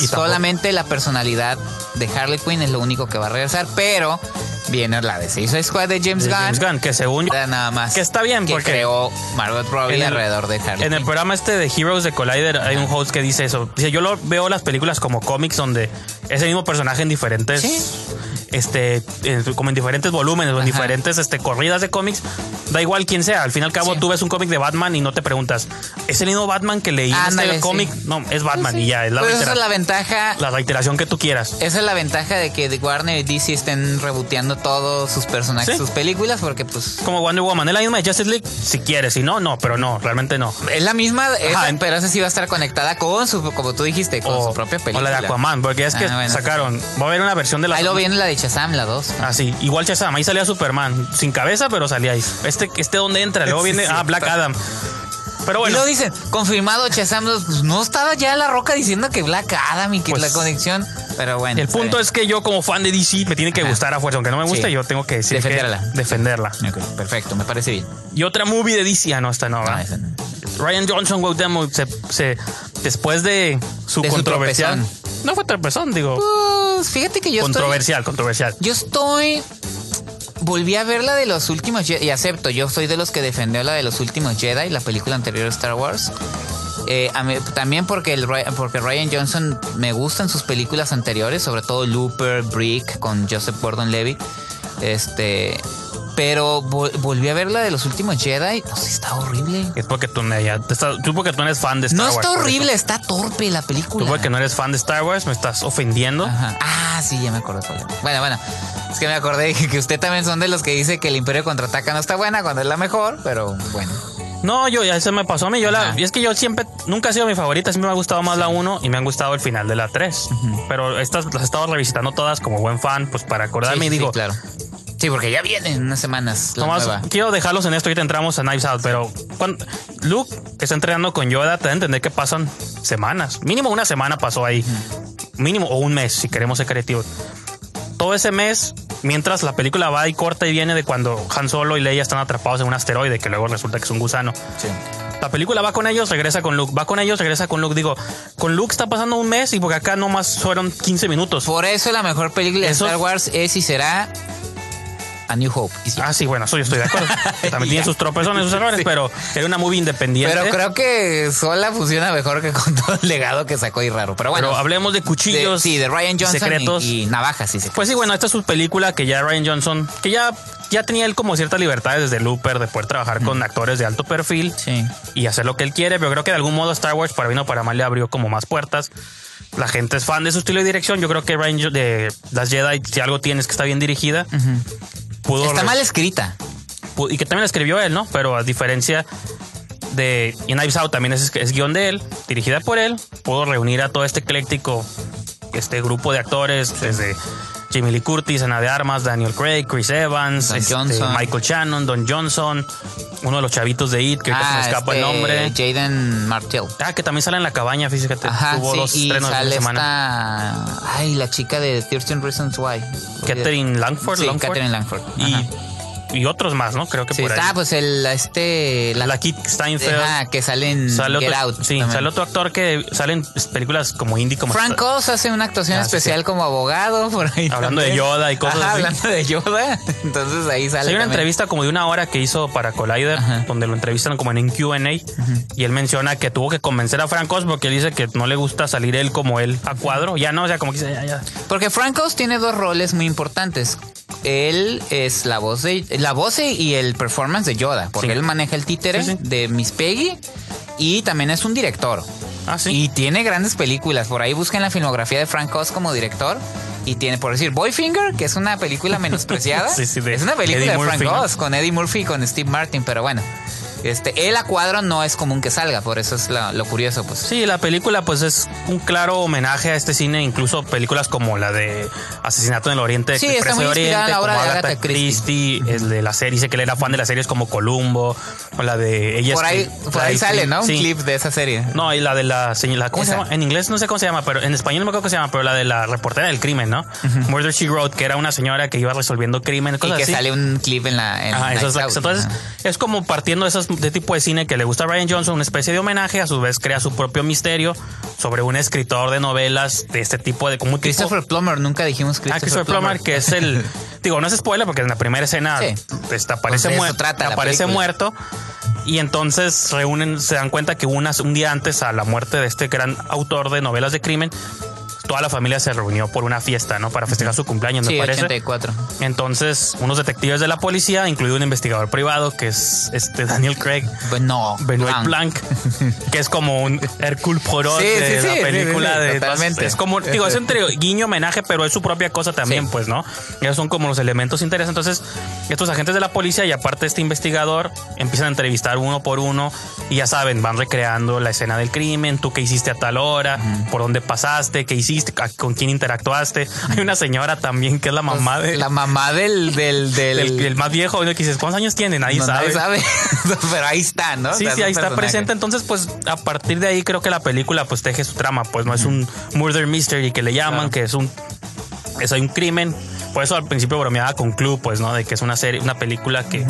Speaker 2: Y
Speaker 1: Solamente la personalidad de Harley Quinn es lo único que va a regresar, pero viene la de Suicide Squad de James
Speaker 2: de
Speaker 1: Gunn.
Speaker 2: James Gunn, que según yo,
Speaker 1: nada más.
Speaker 2: Que está bien,
Speaker 1: que
Speaker 2: porque
Speaker 1: creó Margot Robbie
Speaker 2: el-
Speaker 1: alrededor de Harley
Speaker 2: en el programa este de Heroes de Collider hay un host que dice eso. Dice, yo lo veo las películas como cómics donde es el mismo personaje en diferentes
Speaker 1: Sí.
Speaker 2: Este en- como en diferentes volúmenes o en
Speaker 1: Ajá.
Speaker 2: diferentes este corridas de cómics. Da igual quién sea, al fin y al cabo
Speaker 1: Sí.
Speaker 2: tú ves un cómic de Batman y no te preguntas, ¿es el mismo Batman que leí en
Speaker 1: Ándale,
Speaker 2: este
Speaker 1: sí.
Speaker 2: cómic? No, es Batman y ya, es la,
Speaker 1: Pues esa
Speaker 2: reitera-
Speaker 1: es la ventaja.
Speaker 2: la reiteración que tú quieras.
Speaker 1: Esa es la ventaja de que Warner y DC estén reboteando todos sus personajes, sus películas, porque pues
Speaker 2: Como Wonder Woman, es la misma de Justice League, si quieres, si no, no, pero no, realmente no.
Speaker 1: es la misma, esa,
Speaker 2: Ajá, en-
Speaker 1: pero esa sí va a estar conectada con su, como tú dijiste, con su propia
Speaker 2: o
Speaker 1: película.
Speaker 2: la de Aquaman, porque es que
Speaker 1: Ah, bueno.
Speaker 2: sacaron, va a haber una versión de la
Speaker 1: Ahí lo viene la de Shazam, la 2.
Speaker 2: Ah, sí. Igual Shazam, ahí salía Superman. Sin cabeza, pero salía ahí. Este, este dónde entra, luego viene. ah, Black. Adam. Pero
Speaker 1: Y
Speaker 2: bueno.
Speaker 1: luego dicen, confirmado Shazam 2, pues no estaba ya la roca diciendo que Black Adam y que
Speaker 2: Pues,
Speaker 1: la conexión, pero bueno.
Speaker 2: El punto es que yo, como fan de DC, me tiene que
Speaker 1: Ajá.
Speaker 2: gustar a fuerza. Aunque no me guste,
Speaker 1: Sí.
Speaker 2: yo tengo que decir que-
Speaker 1: Defenderla.
Speaker 2: defenderla.
Speaker 1: Perfecto, me parece bien.
Speaker 2: Y otra movie de DC, ah, no, esta no, ¿verdad?
Speaker 1: no.
Speaker 2: Ryan Johnson, Cuauhtémoc, se, se, después de su
Speaker 1: De
Speaker 2: controversial. no fue tropezón, digo.
Speaker 1: Pues fíjate que yo estoy...
Speaker 2: controversial, controversial.
Speaker 1: Yo estoy. Volví a ver la de los últimos Jedi. Y acepto, yo soy de los que defendió la de los últimos Jedi, la película anterior de Star Wars. Eh, a mí- también porque, el, porque Ryan Johnson me gustan sus películas anteriores, sobre todo Looper, Brick con Joseph Gordon Levy. Este. Pero vol- volví a ver la de los últimos Jedi. No sé, está horrible.
Speaker 2: Es porque tú, no- ya te estás- tú porque tú no eres fan de Star
Speaker 1: No
Speaker 2: Wars.
Speaker 1: está
Speaker 2: por eso.
Speaker 1: horrible, está torpe la película.
Speaker 2: Tú porque no eres fan de Star Wars, me estás ofendiendo.
Speaker 1: Ajá. Ah, sí, ya me acordé. Bueno, bueno. Es que me acordé que usted también son de los que dice que el Imperio contraataca no está buena cuando es la mejor, pero bueno.
Speaker 2: No, yo ya se me pasó a mí. Yo la, y es que yo siempre, nunca ha sido mi favorita. Siempre me ha gustado más la 1 y me han gustado el final de la 3. Pero estas las he estado revisitando todas como buen fan, pues para acordarme
Speaker 1: Sí,
Speaker 2: y digo,
Speaker 1: sí, claro. Sí, porque ya vienen unas semanas la nueva.
Speaker 2: quiero dejarlos en esto y te entramos a Knives Out, pero cuando Luke está entrenando con Yoda, te da a entender que pasan semanas. Mínimo una semana pasó ahí. Mínimo, o un mes, si queremos ser creativos. Todo ese mes, mientras la película va y corta y viene de cuando Han Solo y Leia están atrapados en un asteroide, que luego resulta que es un gusano.
Speaker 1: Sí.
Speaker 2: La película va con ellos, regresa con Luke. Va con ellos, regresa con Luke. Digo, con Luke está pasando un mes y porque acá nomás fueron 15 minutos.
Speaker 1: Por eso la mejor película de Star Wars es y será A New Hope. Y.
Speaker 2: Ah, sí, bueno, eso yo estoy de acuerdo. También tiene sus tropezones, sus errores,
Speaker 1: Sí.
Speaker 2: pero era una movie independiente.
Speaker 1: Pero creo que sola funciona mejor que con todo el legado que sacó y raro. Pero bueno,
Speaker 2: Pero hablemos de
Speaker 1: de-
Speaker 2: cuchillos.
Speaker 1: sí, de Ryan Johnson
Speaker 2: secretos.
Speaker 1: Y, y navajas, sí, sí.
Speaker 2: Pues sí, bueno, esta es su película que ya Ryan Johnson, que ya, ya tenía él como ciertas libertades desde Looper de poder trabajar con actores de alto perfil
Speaker 1: Sí.
Speaker 2: y hacer lo que él quiere, pero creo que de algún modo Star Wars para bien o para mal le abrió como más puertas. La gente es fan de su estilo de dirección. Yo creo que Ryan de las Jedi, si algo tiene es que está bien dirigida. Pudo
Speaker 1: Está mal escrita.
Speaker 2: y que también la escribió él, ¿no? Pero a diferencia de y Knives Out también es, es guion de él, dirigida por él, pudo reunir a todo este ecléctico este grupo de actores desde Jamie Lee Curtis, Ana de Armas, Daniel Craig, Chris Evans, este. Michael Shannon, Don Johnson, uno de los chavitos de It, que ahorita se me escapa el
Speaker 1: este,
Speaker 2: nombre.
Speaker 1: Jaden Martell.
Speaker 2: Ah, que también sale en la cabaña, fíjate,
Speaker 1: Ajá,
Speaker 2: tuvo
Speaker 1: sí,
Speaker 2: dos
Speaker 1: y
Speaker 2: estrenos de
Speaker 1: sale
Speaker 2: semana.
Speaker 1: esta... Ay, la chica de 13 Reasons Why.
Speaker 2: Catherine Langford,
Speaker 1: Sí,
Speaker 2: Langford.
Speaker 1: Catherine Langford. Ajá.
Speaker 2: y otros más, ¿no? Creo que
Speaker 1: Sí,
Speaker 2: por ahí.
Speaker 1: está, pues el, este...
Speaker 2: la Kit Steinfeld.
Speaker 1: Ajá, que sale en
Speaker 2: Sale
Speaker 1: Get
Speaker 2: otro,
Speaker 1: Out.
Speaker 2: sí,
Speaker 1: también.
Speaker 2: sale otro actor que sale en películas como indie, como
Speaker 1: Frank Oz hace una actuación
Speaker 2: Ah,
Speaker 1: especial
Speaker 2: sí.
Speaker 1: como abogado por ahí.
Speaker 2: Hablando de. Yoda y cosas
Speaker 1: Ajá,
Speaker 2: así.
Speaker 1: hablando de Yoda. Entonces ahí sale.
Speaker 2: Hay una
Speaker 1: también.
Speaker 2: entrevista como de una hora que hizo para Collider,
Speaker 1: Ajá.
Speaker 2: donde lo entrevistan como en un Q&A, y él menciona que tuvo que convencer a Frank Oz porque él dice que no le gusta salir él como él a cuadro. Ya no, o sea, como que dice, ya, ya.
Speaker 1: Porque Frank Oz tiene dos roles muy importantes. Él es la voz de la voz y el performance de Yoda, porque
Speaker 2: Sí.
Speaker 1: él maneja el títere
Speaker 2: Sí, sí.
Speaker 1: de Miss Peggy y también es un director.
Speaker 2: Ah, sí.
Speaker 1: Y tiene grandes películas. Por ahí busquen la filmografía de Frank Oz como director. Y tiene, por decir, Boyfinger, que es una película menospreciada.
Speaker 2: Sí, sí, de
Speaker 1: es una película
Speaker 2: Eddie
Speaker 1: de Frank. Oz con Eddie Murphy y con Steve Martin, pero bueno. Este, él a cuadro no es común que salga, por eso es la- lo curioso, pues.
Speaker 2: Sí, la película pues es un claro homenaje a este cine, incluso películas como la de Asesinato en el Oriente,
Speaker 1: Sí, está muy
Speaker 2: de
Speaker 1: en la
Speaker 2: como
Speaker 1: obra de
Speaker 2: Agatha
Speaker 1: Agatha Christie.
Speaker 2: el de la serie, dice que él era fan de las series como Columbo, o la de ella
Speaker 1: Por ahí,
Speaker 2: es-
Speaker 1: por ahí sale, ¿no? Un clip de esa serie.
Speaker 2: No, y la de la señora, ¿cómo se
Speaker 1: Esa.
Speaker 2: llama? En inglés no sé cómo se llama, pero en español no me acuerdo cómo se llama, pero la de la reportera del crimen, ¿no? Murder She Wrote, que era una señora que iba resolviendo crímenes,
Speaker 1: Y que
Speaker 2: así.
Speaker 1: sale un clip en la. En
Speaker 2: Ajá, eso es la-
Speaker 1: Lights Out.
Speaker 2: entonces es como partiendo de esos de tipo de cine que le gusta a Ryan Johnson, una especie de homenaje, a su vez crea su propio misterio sobre un escritor de novelas de este tipo de como tipo-
Speaker 1: Christopher Plummer, nunca dijimos
Speaker 2: Ah,
Speaker 1: Christopher,
Speaker 2: Christopher Plummer, que es el. Digo, no es spoiler porque en la primera escena
Speaker 1: Sí.
Speaker 2: aparece,
Speaker 1: Pues de eso
Speaker 2: muer-
Speaker 1: trata
Speaker 2: aparece muerto. Y entonces reúnen, se dan cuenta que unas, un día antes a la muerte de este gran autor de novelas de crimen, toda la familia se reunió por una fiesta, ¿no? Para festejar su cumpleaños,
Speaker 1: Sí,
Speaker 2: me parece.
Speaker 1: 84.
Speaker 2: Entonces, unos detectives de la policía, incluido un investigador privado, que es este Daniel Craig,
Speaker 1: Pues no.
Speaker 2: Benoit
Speaker 1: Blanc.
Speaker 2: Blanc, que es como un Hercule Poirot
Speaker 1: Sí,
Speaker 2: de
Speaker 1: sí,
Speaker 2: la película
Speaker 1: sí, sí,
Speaker 2: de
Speaker 1: totalmente.
Speaker 2: es como digo es entre guiño homenaje pero es su propia cosa también
Speaker 1: Sí.
Speaker 2: pues no esos son como los elementos interesantes entonces estos agentes de la policía y aparte este investigador empiezan a entrevistar uno por uno y ya saben van recreando la escena del crimen tú qué hiciste a tal hora por dónde pasaste qué hiciste con quién interactuaste hay una señora también que es la mamá de
Speaker 1: Pues, La mamá del. del, del,
Speaker 2: del, del más viejo que dices cuántos años tiene nadie
Speaker 1: no,
Speaker 2: sabe
Speaker 1: nadie sabe. Pero ahí está, ¿no?
Speaker 2: Sí,
Speaker 1: O sea,
Speaker 2: sí, ahí está
Speaker 1: personaje.
Speaker 2: presente. Entonces, pues, a partir de ahí creo que la película pues teje su trama. Pues no es un murder mystery que le llaman,
Speaker 1: Claro.
Speaker 2: que es un es hay un crimen. Por eso al principio bromeaba con Clue, pues, ¿no? De que es una serie, una película que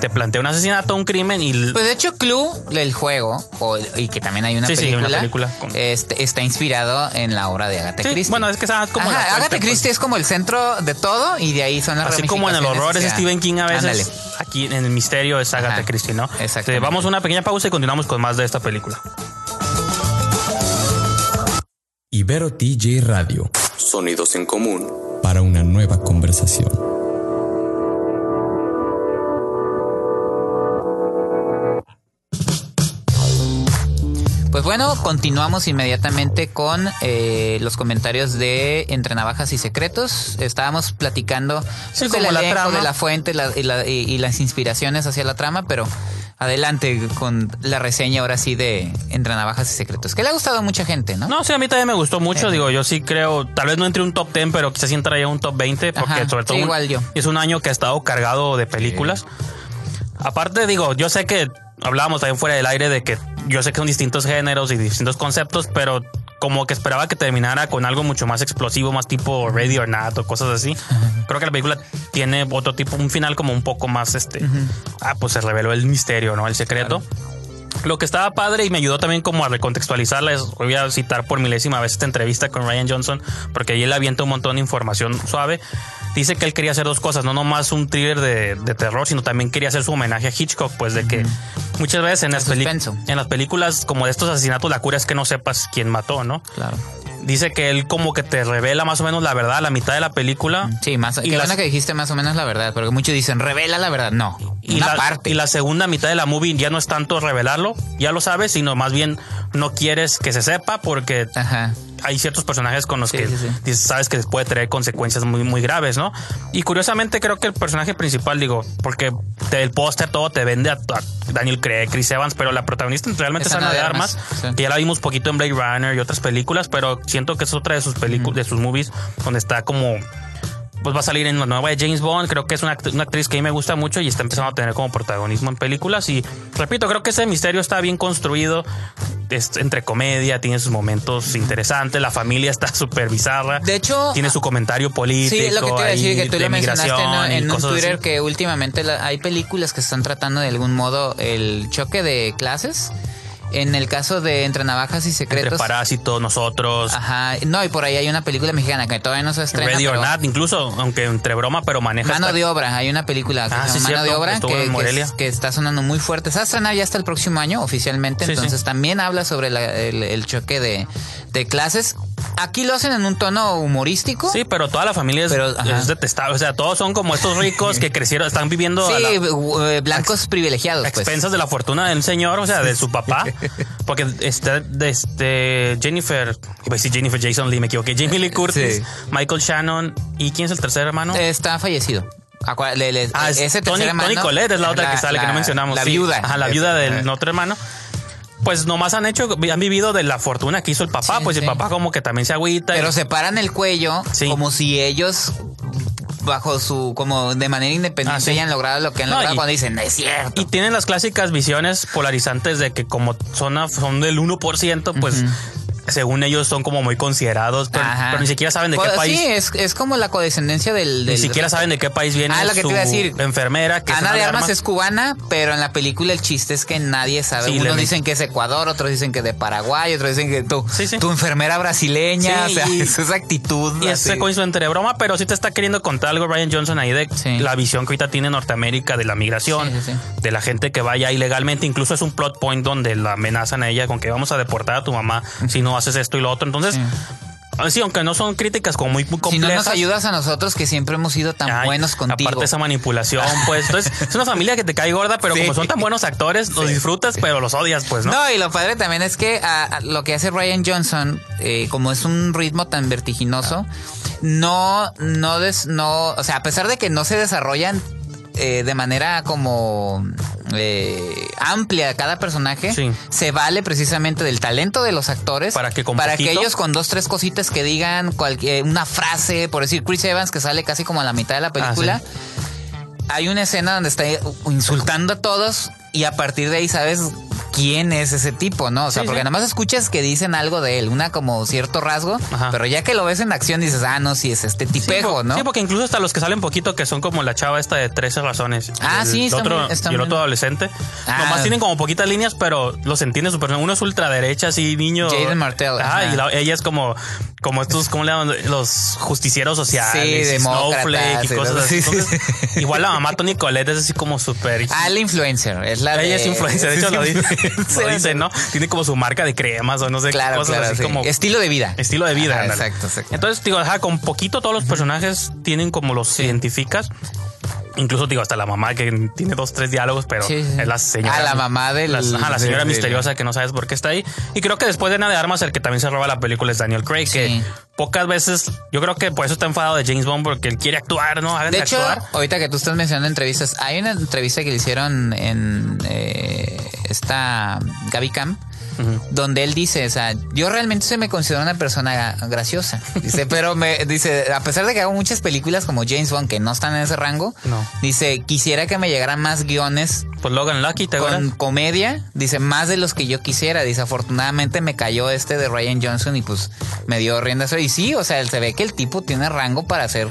Speaker 2: te plantea un asesinato, un crimen y
Speaker 1: Pues de hecho, Clue, el juego, o- y que también hay una
Speaker 2: Sí, sí,
Speaker 1: película,
Speaker 2: una película con-
Speaker 1: este, está inspirado en la obra de Agatha
Speaker 2: Sí,
Speaker 1: Christie.
Speaker 2: bueno, es que esa es como
Speaker 1: Ajá, Agatha. Christie es como el centro de todo y de ahí son las
Speaker 2: Así como en el horror es Stephen King a veces,
Speaker 1: Ándale.
Speaker 2: aquí en el misterio es Agatha
Speaker 1: Ajá,
Speaker 2: Christie, ¿no? Este, vamos a una pequeña pausa y continuamos con más de esta película.
Speaker 3: Ibero TJ Radio,
Speaker 4: Sonidos en común.
Speaker 3: para una nueva conversación.
Speaker 1: Pues bueno, continuamos inmediatamente con eh, los comentarios de Entre Navajas y Secretos. Estábamos platicando
Speaker 2: Sí,
Speaker 1: pues,
Speaker 2: como la
Speaker 1: elenco,
Speaker 2: trama.
Speaker 1: de la fuente la- y, la- y- y las inspiraciones hacia la trama, pero adelante con la reseña ahora sí de Entre Navajas y Secretos, que le ha gustado a mucha gente, ¿no?
Speaker 2: No, sí, a mí también me gustó mucho. Digo, yo sí creo, tal vez no entre un top 10, pero quizás sí entraría un top 20, porque
Speaker 1: Ajá,
Speaker 2: sobre todo
Speaker 1: sí,
Speaker 2: un-
Speaker 1: igual yo.
Speaker 2: es un año que ha estado cargado de películas. Aparte, digo, yo sé que hablábamos también fuera del aire de que yo sé que son distintos géneros y distintos conceptos, pero como que esperaba que terminara con algo mucho más explosivo, más tipo Ready or Not o cosas así. Creo que la película tiene otro tipo, un final como un poco más este. Ah, pues se reveló el misterio, ¿no? El secreto. Lo que estaba padre y me ayudó también como a recontextualizarla es, voy a citar por milésima vez esta entrevista con Ryan Johnson, porque ahí él avienta un montón de información suave. Dice que él quería hacer dos cosas, no nomás un thriller de, de terror, sino también quería hacer su homenaje a Hitchcock, pues de que muchas veces en las, en las películas como de estos asesinatos la cura es que no sepas quién mató, ¿no?
Speaker 1: Claro.
Speaker 2: Dice que él como que te revela más o menos la verdad a la mitad de la película.
Speaker 1: Sí, más.
Speaker 2: Y
Speaker 1: qué bueno que dijiste más o menos la verdad, porque muchos dicen revela la verdad. No,
Speaker 2: Y
Speaker 1: una
Speaker 2: la,
Speaker 1: parte.
Speaker 2: y la segunda mitad de la movie ya no es tanto revelarlo, ya lo sabes, sino más bien no quieres que se sepa porque
Speaker 1: Ajá.
Speaker 2: hay ciertos personajes con los
Speaker 1: Sí,
Speaker 2: que
Speaker 1: sí,
Speaker 2: sabes que puede traer consecuencias muy, muy graves, ¿no? Y curiosamente creo que el personaje principal, digo, porque del póster todo te vende a, a Daniel Craig, Chris Evans, pero la protagonista realmente es Ana de Armas,
Speaker 1: sí.
Speaker 2: que ya la vimos poquito en Blade Runner y otras películas, pero siento que es otra de sus películas, de sus movies, donde está como pues va a salir en la nueva de James Bond. Creo que es una, act- una actriz que a mí me gusta mucho y está empezando a tener como protagonismo en películas. Y repito, creo que ese misterio está bien construido. Es entre comedia, tiene sus momentos interesantes. La familia está súper bizarra.
Speaker 1: De hecho,
Speaker 2: tiene su comentario político.
Speaker 1: Sí, lo que te iba a decir, que tú
Speaker 2: de
Speaker 1: lo mencionaste en un Twitter
Speaker 2: así.
Speaker 1: que últimamente la- hay películas que están tratando de algún modo el choque de clases. En el caso de Entre Navajas y
Speaker 2: Entre
Speaker 1: Secretos.
Speaker 2: Parásitos, nosotros.
Speaker 1: Ajá. No, y por ahí hay una película mexicana que todavía no se estrena.
Speaker 2: Ready or
Speaker 1: pero-
Speaker 2: Not, incluso, aunque entre broma, pero maneja.
Speaker 1: Mano
Speaker 2: esta-
Speaker 1: de obra, hay una película que
Speaker 2: Ah,
Speaker 1: se
Speaker 2: sí,
Speaker 1: llama Mano de obra que,
Speaker 2: en
Speaker 1: que
Speaker 2: Morelia.
Speaker 1: es- que está sonando muy fuerte. Se va a estrenar ya hasta el próximo año oficialmente,
Speaker 2: Sí,
Speaker 1: entonces
Speaker 2: sí.
Speaker 1: también habla sobre la- el, el choque de, de clases. Aquí lo hacen en un tono humorístico.
Speaker 2: Sí, pero toda la familia es,
Speaker 1: Pero,
Speaker 2: es detestable. O sea, todos son como estos ricos que crecieron, están viviendo a
Speaker 1: Sí,
Speaker 2: la-
Speaker 1: eh, blancos privilegiados.
Speaker 2: a
Speaker 1: pues.
Speaker 2: expensas de la fortuna del señor, o sea, de su papá. Porque este, este Jennifer, iba a decir Jennifer Jason Lee, me equivoqué. Jamie Lee Curtis,
Speaker 1: Sí.
Speaker 2: Michael Shannon. ¿Y quién es el tercer hermano?
Speaker 1: Está fallecido. Le- le-
Speaker 2: Ah, es
Speaker 1: ese
Speaker 2: Tony,
Speaker 1: hermano,
Speaker 2: Tony Colette es la otra
Speaker 1: la-
Speaker 2: que sale, que no mencionamos.
Speaker 1: La
Speaker 2: sí.
Speaker 1: viuda.
Speaker 2: Ajá, la viuda
Speaker 1: eh,
Speaker 2: del otro hermano. Pues nomás han hecho, han vivido de la fortuna que hizo el papá,
Speaker 1: Sí,
Speaker 2: pues
Speaker 1: sí.
Speaker 2: el papá como que también se agüita. y-
Speaker 1: Pero se paran el cuello
Speaker 2: Sí.
Speaker 1: como si ellos bajo su como de manera independiente
Speaker 2: Ah, sí.
Speaker 1: hayan logrado lo que han
Speaker 2: No,
Speaker 1: logrado
Speaker 2: y-
Speaker 1: cuando dicen "No es cierto
Speaker 2: Y tienen las clásicas visiones polarizantes de que como son, a- son del 1%, pues según ellos son como muy considerados, pero, ni siquiera saben de qué
Speaker 1: Pues,
Speaker 2: país.
Speaker 1: sí es, es como la codescendencia del,
Speaker 2: Ni
Speaker 1: del
Speaker 2: siquiera saben de qué país viene
Speaker 1: Ah, lo que
Speaker 2: su
Speaker 1: te iba a decir.
Speaker 2: enfermera. Que
Speaker 1: Ana de Armas es cubana, pero en la película el chiste es que nadie sabe.
Speaker 2: Sí,
Speaker 1: Unos dicen que es Ecuador, otros dicen que de Paraguay, otros dicen que tu,
Speaker 2: Sí, sí.
Speaker 1: tu enfermera brasileña,
Speaker 2: Sí,
Speaker 1: o sea,
Speaker 2: y-
Speaker 1: es esa actitud.
Speaker 2: Y ese coincido entre broma, pero sí te está queriendo contar algo Ryan Johnson ahí de la visión que ahorita tiene Norteamérica de la migración, de la gente que vaya ilegalmente. Incluso es un plot point donde la amenazan a ella con que vamos a deportar a tu mamá si no haces esto y lo otro. Entonces, ah, sí, aunque no son críticas como muy, muy
Speaker 1: si
Speaker 2: complejas.
Speaker 1: no nos ayudas a nosotros que siempre hemos sido tan
Speaker 2: Ay,
Speaker 1: buenos contigo.
Speaker 2: Aparte esa manipulación, pues. Entonces, es una familia que te cae gorda, pero
Speaker 1: Sí.
Speaker 2: como son tan buenos actores, los disfrutas, pero los odias, pues, ¿no?
Speaker 1: ¿no? y lo padre también es que ah, ah, lo que hace Ryan Johnson, eh, como es un ritmo tan vertiginoso, no, no, des- no, o sea, a pesar de que no se desarrollan eh, de manera como eh, amplia cada personaje,
Speaker 2: Sí.
Speaker 1: se vale precisamente del talento de los actores
Speaker 2: Para que con
Speaker 1: para que ellos con dos, tres cositas que digan cualquier, una frase, por decir Chris Evans que sale casi como a la mitad de la película. Hay una escena donde está insultando a todos y a partir de ahí sabes quién es ese tipo, ¿no? O sea,
Speaker 2: Sí,
Speaker 1: porque
Speaker 2: sí.
Speaker 1: nada más escuchas que dicen algo de él, una como cierto rasgo,
Speaker 2: Ajá.
Speaker 1: pero ya que lo ves en acción dices, ah, no, sí es este tipejo, ¿no?
Speaker 2: Sí, porque incluso hasta los que salen poquito, que son como la chava esta de 13 razones.
Speaker 1: Ah,
Speaker 2: el
Speaker 1: sí, está
Speaker 2: otro, Y el otro adolescente.
Speaker 1: Ah.
Speaker 2: Nomás tienen como poquitas líneas, pero los entiende súper. Uno es ultraderecha, así, niño.
Speaker 1: Jaden Martell,
Speaker 2: ajá. y la- ella es como, como estos, ¿cómo le llaman? Los justicieros sociales.
Speaker 1: Sí,
Speaker 2: Snowflake y cosas así. Entonces, igual la mamá Tony Colette es así como súper.
Speaker 1: Ah, la influencer, es la de...
Speaker 2: ella es influencer, de hecho lo, dice, dice, ¿no? Tiene como su marca de cremas o no sé
Speaker 1: Claro,
Speaker 2: qué cosas
Speaker 1: claro,
Speaker 2: así
Speaker 1: sí.
Speaker 2: como.
Speaker 1: Estilo de vida.
Speaker 2: Estilo de vida.
Speaker 1: Ajá, exacto, exacto.
Speaker 2: Entonces, digo, ajá, con poquito todos los personajes tienen como los identificas. Incluso, digo, hasta la mamá que tiene dos, tres diálogos, pero
Speaker 1: Sí, sí.
Speaker 2: es la señora.
Speaker 1: Ah, la mamá
Speaker 2: ajá, la señora
Speaker 1: del-
Speaker 2: misteriosa que no sabes por qué está ahí. Y creo que después de Ana de Armas, el que también se roba la película es Daniel Craig,
Speaker 1: Sí.
Speaker 2: que pocas veces, yo creo que por eso está enfadado de James Bond, porque él quiere actuar, ¿no?
Speaker 1: De hecho,
Speaker 2: actuar.
Speaker 1: ahorita que tú estás mencionando entrevistas, hay una entrevista que le hicieron en eh, esta Gaby Donde él dice, o sea, yo realmente se me considero una persona graciosa. Dice, pero me dice, a pesar de que hago muchas películas como James Bond que no están en ese rango,
Speaker 2: No.
Speaker 1: dice, quisiera que me llegaran más guiones
Speaker 2: Pues Logan Lucky, ¿te acuerdas?
Speaker 1: con comedia, dice, más de los que yo quisiera. Dice, afortunadamente me cayó este de Ryan Johnson y pues me dio rienda. Y sí, o sea, se ve que el tipo tiene rango para hacer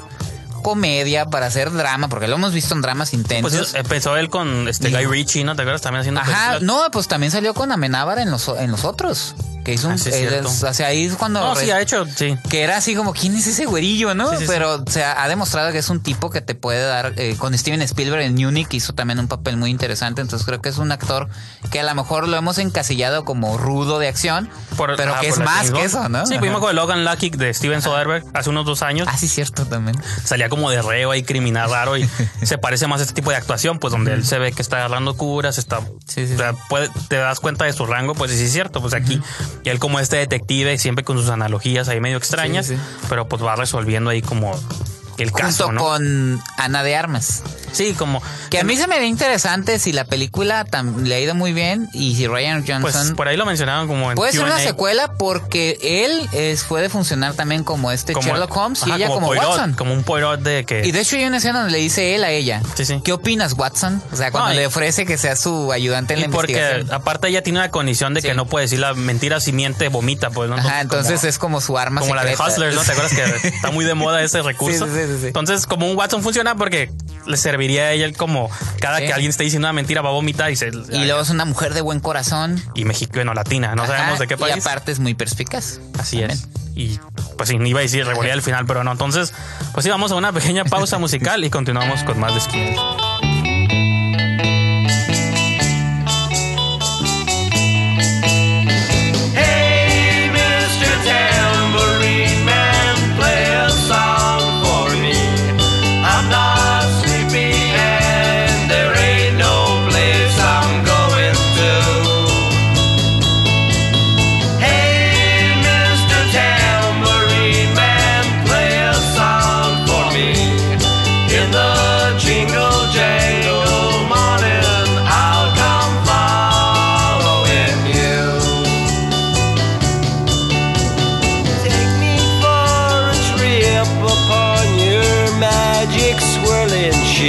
Speaker 1: comedia, para hacer drama, porque lo hemos visto en dramas intensos.
Speaker 2: Pues empezó él con este Guy Ritchie, ¿no? ¿Te acuerdas? También haciendo
Speaker 1: Ajá,
Speaker 2: películas.
Speaker 1: no, pues también salió con Amenábar en los, en los otros. Que hizo un.
Speaker 2: Ah, sí, es
Speaker 1: él
Speaker 2: cierto.
Speaker 1: es- o sea, ahí es cuando.
Speaker 2: No, sí, ha hecho, sí.
Speaker 1: que era así como, ¿quién es ese güerillo, no?
Speaker 2: Sí.
Speaker 1: Pero, o sea, ha demostrado que es un tipo que te puede dar. eh, con Steven Spielberg en Munich hizo también un papel muy interesante. Entonces creo que es un actor que a lo mejor lo hemos encasillado como rudo de acción,
Speaker 2: Por-
Speaker 1: pero
Speaker 2: ajá,
Speaker 1: que es más que eso, ¿no?
Speaker 2: Sí,
Speaker 1: Ajá.
Speaker 2: acuerdo de Logan Lucky de Steven Soderbergh hace unos dos años.
Speaker 1: Ah, sí, cierto también.
Speaker 2: salía como de reo y criminal raro y se parece más a este tipo de actuación, pues donde él se ve que está agarrando curas, está,
Speaker 1: Sí, sí,
Speaker 2: o sea, puede- te das cuenta de su rango, pues sí es cierto, pues aquí, y él como este detective, siempre con sus analogías ahí medio extrañas,
Speaker 1: Sí, sí.
Speaker 2: pero pues va resolviendo ahí como el caso,
Speaker 1: Junto
Speaker 2: ¿no?
Speaker 1: con Ana de Armas.
Speaker 2: Sí, como,
Speaker 1: Que a mí se me ve interesante si la película le ha ido muy bien y si Ryan Johnson.
Speaker 2: pues por ahí lo mencionaban como en
Speaker 1: Puede ser una secuela porque él es, puede funcionar también como este
Speaker 2: como-
Speaker 1: Sherlock Holmes y ella como,
Speaker 2: Poirot,
Speaker 1: Watson.
Speaker 2: como un Poirot de que...
Speaker 1: Y de hecho hay una escena donde le dice él a ella,
Speaker 2: Sí, sí.
Speaker 1: ¿qué opinas Watson? O sea, cuando
Speaker 2: No,
Speaker 1: le ofrece que sea su ayudante en
Speaker 2: y
Speaker 1: la
Speaker 2: porque
Speaker 1: investigación.
Speaker 2: aparte ella tiene una condición de que no puede decir la mentira si miente, vomita, pues, ¿no?
Speaker 1: Ajá, entonces
Speaker 2: como-
Speaker 1: es como su arma
Speaker 2: como la de. Hustlers, ¿no? ¿Te acuerdas que está muy de moda ese recurso?
Speaker 1: Sí, sí, sí, sí.
Speaker 2: Entonces, como un Watson funciona porque le serviría a ella como cada
Speaker 1: Sí.
Speaker 2: que alguien esté diciendo una mentira va a vomitar y se...
Speaker 1: Y luego es una mujer de buen corazón.
Speaker 2: Y mexicano, latina, no
Speaker 1: Ajá,
Speaker 2: sabemos de qué país.
Speaker 1: Y aparte es muy perspicaz.
Speaker 2: Así es. Y pues sí, iba a decir revolía al final, pero no. Entonces, pues sí, vamos a una pequeña pausa musical y continuamos con más de Skinner.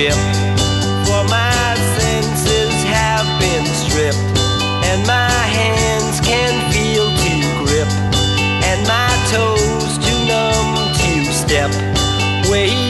Speaker 6: Ship. For my senses have been stripped, and my hands can feel to grip, and my toes too numb to step. Wait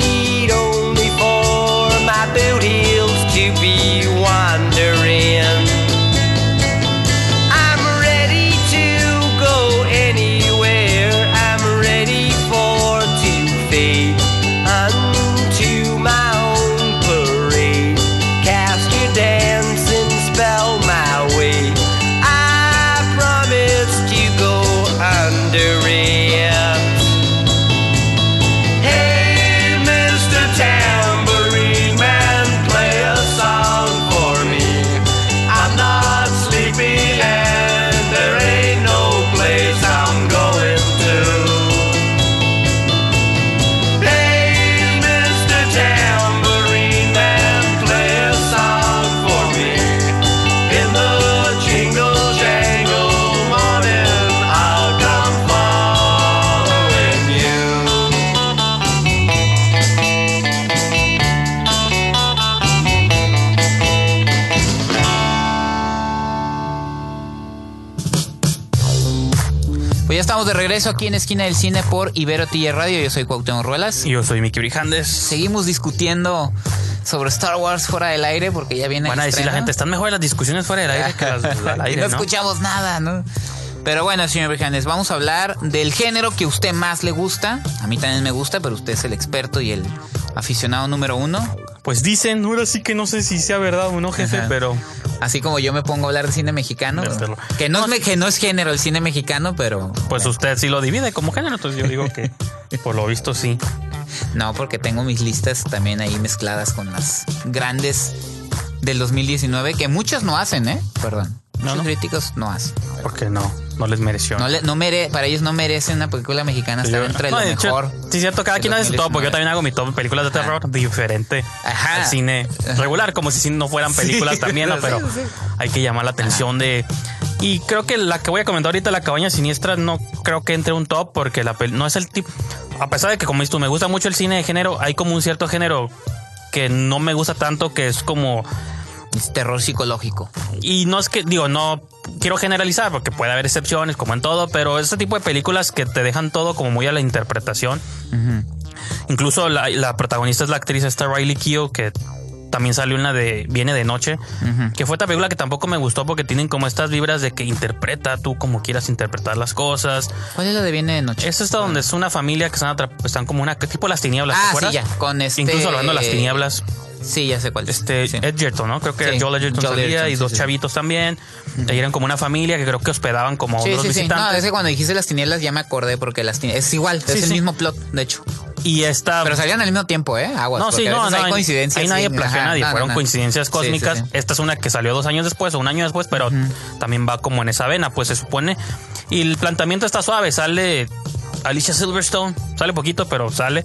Speaker 1: aquí en Esquina del Cine por Ibero TJ Radio. Yo soy Cuauhtémoc Ruelas.
Speaker 2: Y yo soy Mickey Brijandes.
Speaker 1: Seguimos discutiendo sobre Star Wars fuera del aire porque ya viene
Speaker 2: Van a decir la gente, están mejores las discusiones fuera del aire que las
Speaker 1: Y
Speaker 2: aire,
Speaker 1: no
Speaker 2: ¿no?
Speaker 1: escuchamos nada, ¿no? Pero bueno, señor Brijandes, vamos a hablar del género que a usted más le gusta. A mí también me gusta, pero usted es el experto y el aficionado número uno.
Speaker 2: Pues dicen, ahora sí que no sé si sea verdad o no, jefe,
Speaker 1: Ajá.
Speaker 2: pero
Speaker 1: Así como yo me pongo a hablar de cine mexicano. Que no, es, me- que no es género el cine mexicano, pero...
Speaker 2: pues usted sí lo divide como género, entonces yo digo que por lo visto sí.
Speaker 1: No, porque tengo mis listas también ahí mezcladas con las grandes del 2019, que muchas no hacen, ¿eh? Perdón. Muchos
Speaker 2: no.
Speaker 1: críticos no hacen.
Speaker 2: Porque no, no les mereció.
Speaker 1: No le- no mere- para ellos no merece una película mexicana estar
Speaker 2: Yo-
Speaker 1: entre
Speaker 2: no,
Speaker 1: lo
Speaker 2: hecho,
Speaker 1: mejor.
Speaker 2: Sí, cierto, cada quien hace su top, porque yo
Speaker 1: 2019.
Speaker 2: también hago mi top de películas de terror diferente
Speaker 1: Ajá.
Speaker 2: al cine regular, como si no fueran películas
Speaker 1: Sí,
Speaker 2: también, ¿no? pero
Speaker 1: sí.
Speaker 2: hay que llamar la atención de... Y creo que la que voy a comentar ahorita, La Cabaña Siniestra, no creo que entre un top porque la no es el tipo... A pesar de que, como dices tú, me gusta mucho el cine de género, hay como un cierto género que no me gusta tanto, que es como...
Speaker 1: Es terror psicológico.
Speaker 2: Y no es que, digo, no quiero generalizar porque puede haber excepciones como en todo, pero este tipo de películas que te dejan todo como muy a la interpretación. Incluso la, la protagonista es la actriz esta Riley Keough que también salió en la de Viene de Noche, que fue esta película que tampoco me gustó porque tienen como estas vibras de que interpreta tú como quieras interpretar las cosas.
Speaker 1: ¿Cuál es la de Viene de Noche?
Speaker 2: Es esta donde es una familia que están, están como una tipo las tinieblas, ¿te
Speaker 1: Ah, sí,
Speaker 2: acuerdas?
Speaker 1: ya, con este-
Speaker 2: Incluso hablando de las tinieblas,
Speaker 1: Sí, ya sé cuál es.
Speaker 2: este
Speaker 1: Sí.
Speaker 2: Edgerton, ¿no? Creo que
Speaker 1: Sí,
Speaker 2: Joel Edgerton
Speaker 1: Joel
Speaker 2: salía
Speaker 1: Edgerton,
Speaker 2: y dos chavitos también. Y eran como una familia que creo que hospedaban como
Speaker 1: Sí, sí, sí. No,
Speaker 2: visitantes.
Speaker 1: es que cuando dijiste las tinieblas ya me acordé porque las tinieblas es igual, es el mismo plot, de hecho.
Speaker 2: Y esta
Speaker 1: Pero salían al mismo tiempo, ¿eh? Aguas.
Speaker 2: No, sí, no, no.
Speaker 1: hay coincidencias.
Speaker 2: Ahí nadie plagió a nadie.
Speaker 1: no, no,
Speaker 2: Fueron
Speaker 1: no.
Speaker 2: coincidencias
Speaker 1: Sí, sí,
Speaker 2: cósmicas. Esta es una que salió dos años después o un año después, pero también va como en esa vena, pues se supone. Y el planteamiento está suave. Sale Alicia Silverstone. Sale poquito, pero sale.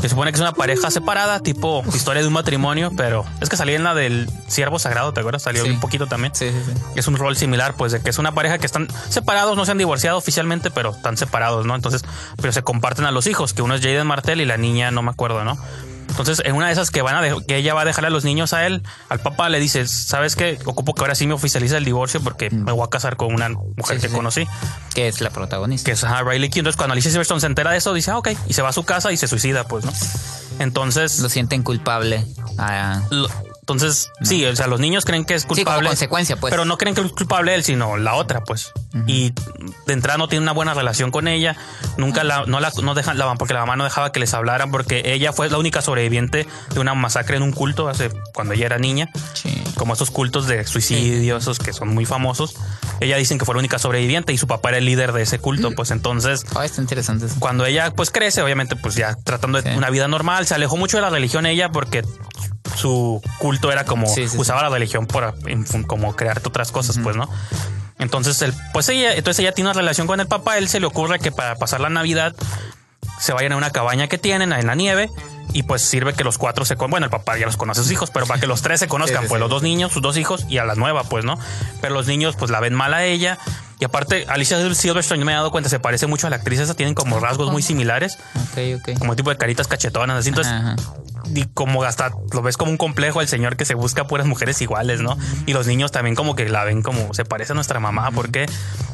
Speaker 2: Se supone que es una pareja separada, tipo historia de un matrimonio, pero es que salía en la del siervo sagrado, ¿te acuerdas? Salió
Speaker 1: Sí.
Speaker 2: un poquito también.
Speaker 1: Sí, sí, sí.
Speaker 2: Es un rol similar, pues, de que es una pareja que están separados, no se han divorciado oficialmente, pero están separados, ¿no? Entonces, pero se comparten a los hijos, que uno es Jaden Martell y la niña no me acuerdo, ¿no? Entonces, en una de esas que van a de- que ella va a dejar a los niños a él, al papá le dice, ¿sabes qué? Ocupo que ahora sí me oficialice el divorcio porque me voy a casar con una mujer
Speaker 1: Mm. Sí,
Speaker 2: que
Speaker 1: sí.
Speaker 2: conocí,
Speaker 1: Que es la protagonista.
Speaker 2: que es ajá, Riley Keough. Entonces, cuando Alicia Silverstone se entera de eso, dice, ah, ok, y se va a su casa y se suicida, pues, ¿no? Entonces,
Speaker 1: Lo sienten culpable. Ah,
Speaker 2: lo- entonces, sí, o sea, los niños creen que es
Speaker 1: como
Speaker 2: culpable.
Speaker 1: consecuencia, pues.
Speaker 2: Pero no creen que es culpable él, sino la otra, pues. Y de entrada no tiene una buena relación con ella. Nunca la, no la, no dejan, la, porque la mamá no dejaba que les hablaran, porque ella fue la única sobreviviente de una masacre en un culto hace, cuando ella era niña.
Speaker 1: sí.
Speaker 2: Como esos cultos de suicidio, esos que son muy famosos. Ella dicen que fue la única sobreviviente y su papá era el líder de ese culto, pues entonces
Speaker 1: Ah, está interesante eso.
Speaker 2: cuando ella pues crece, obviamente pues ya tratando de
Speaker 1: Sí.
Speaker 2: una vida normal, se alejó mucho de la religión ella porque su culto era como
Speaker 1: Sí, sí,
Speaker 2: usaba la religión para como crearte otras cosas, pues, ¿no? Entonces, él, pues ella, entonces ella tiene una relación con el papá, él se le ocurre que para pasar la Navidad se vayan a una cabaña que tienen en la nieve y pues sirve que los cuatro se con bueno el papá ya los conoce a sus hijos pero para que los tres se conozcan
Speaker 1: Sí, sí,
Speaker 2: pues
Speaker 1: sí.
Speaker 2: los dos niños sus dos hijos y a la nueva pues no pero los niños pues la ven mal a ella Y aparte, Alicia Silverstone, me he dado cuenta, se parece mucho a la actriz esa, tienen como rasgos muy similares,
Speaker 1: Ok, ok.
Speaker 2: como tipo de caritas cachetonas, así. Entonces,
Speaker 1: Ajá.
Speaker 2: Y como hasta lo ves como un complejo el señor que se busca puras mujeres iguales, ¿no? Y los niños también como que la ven como se parece a nuestra mamá, ¿por qué?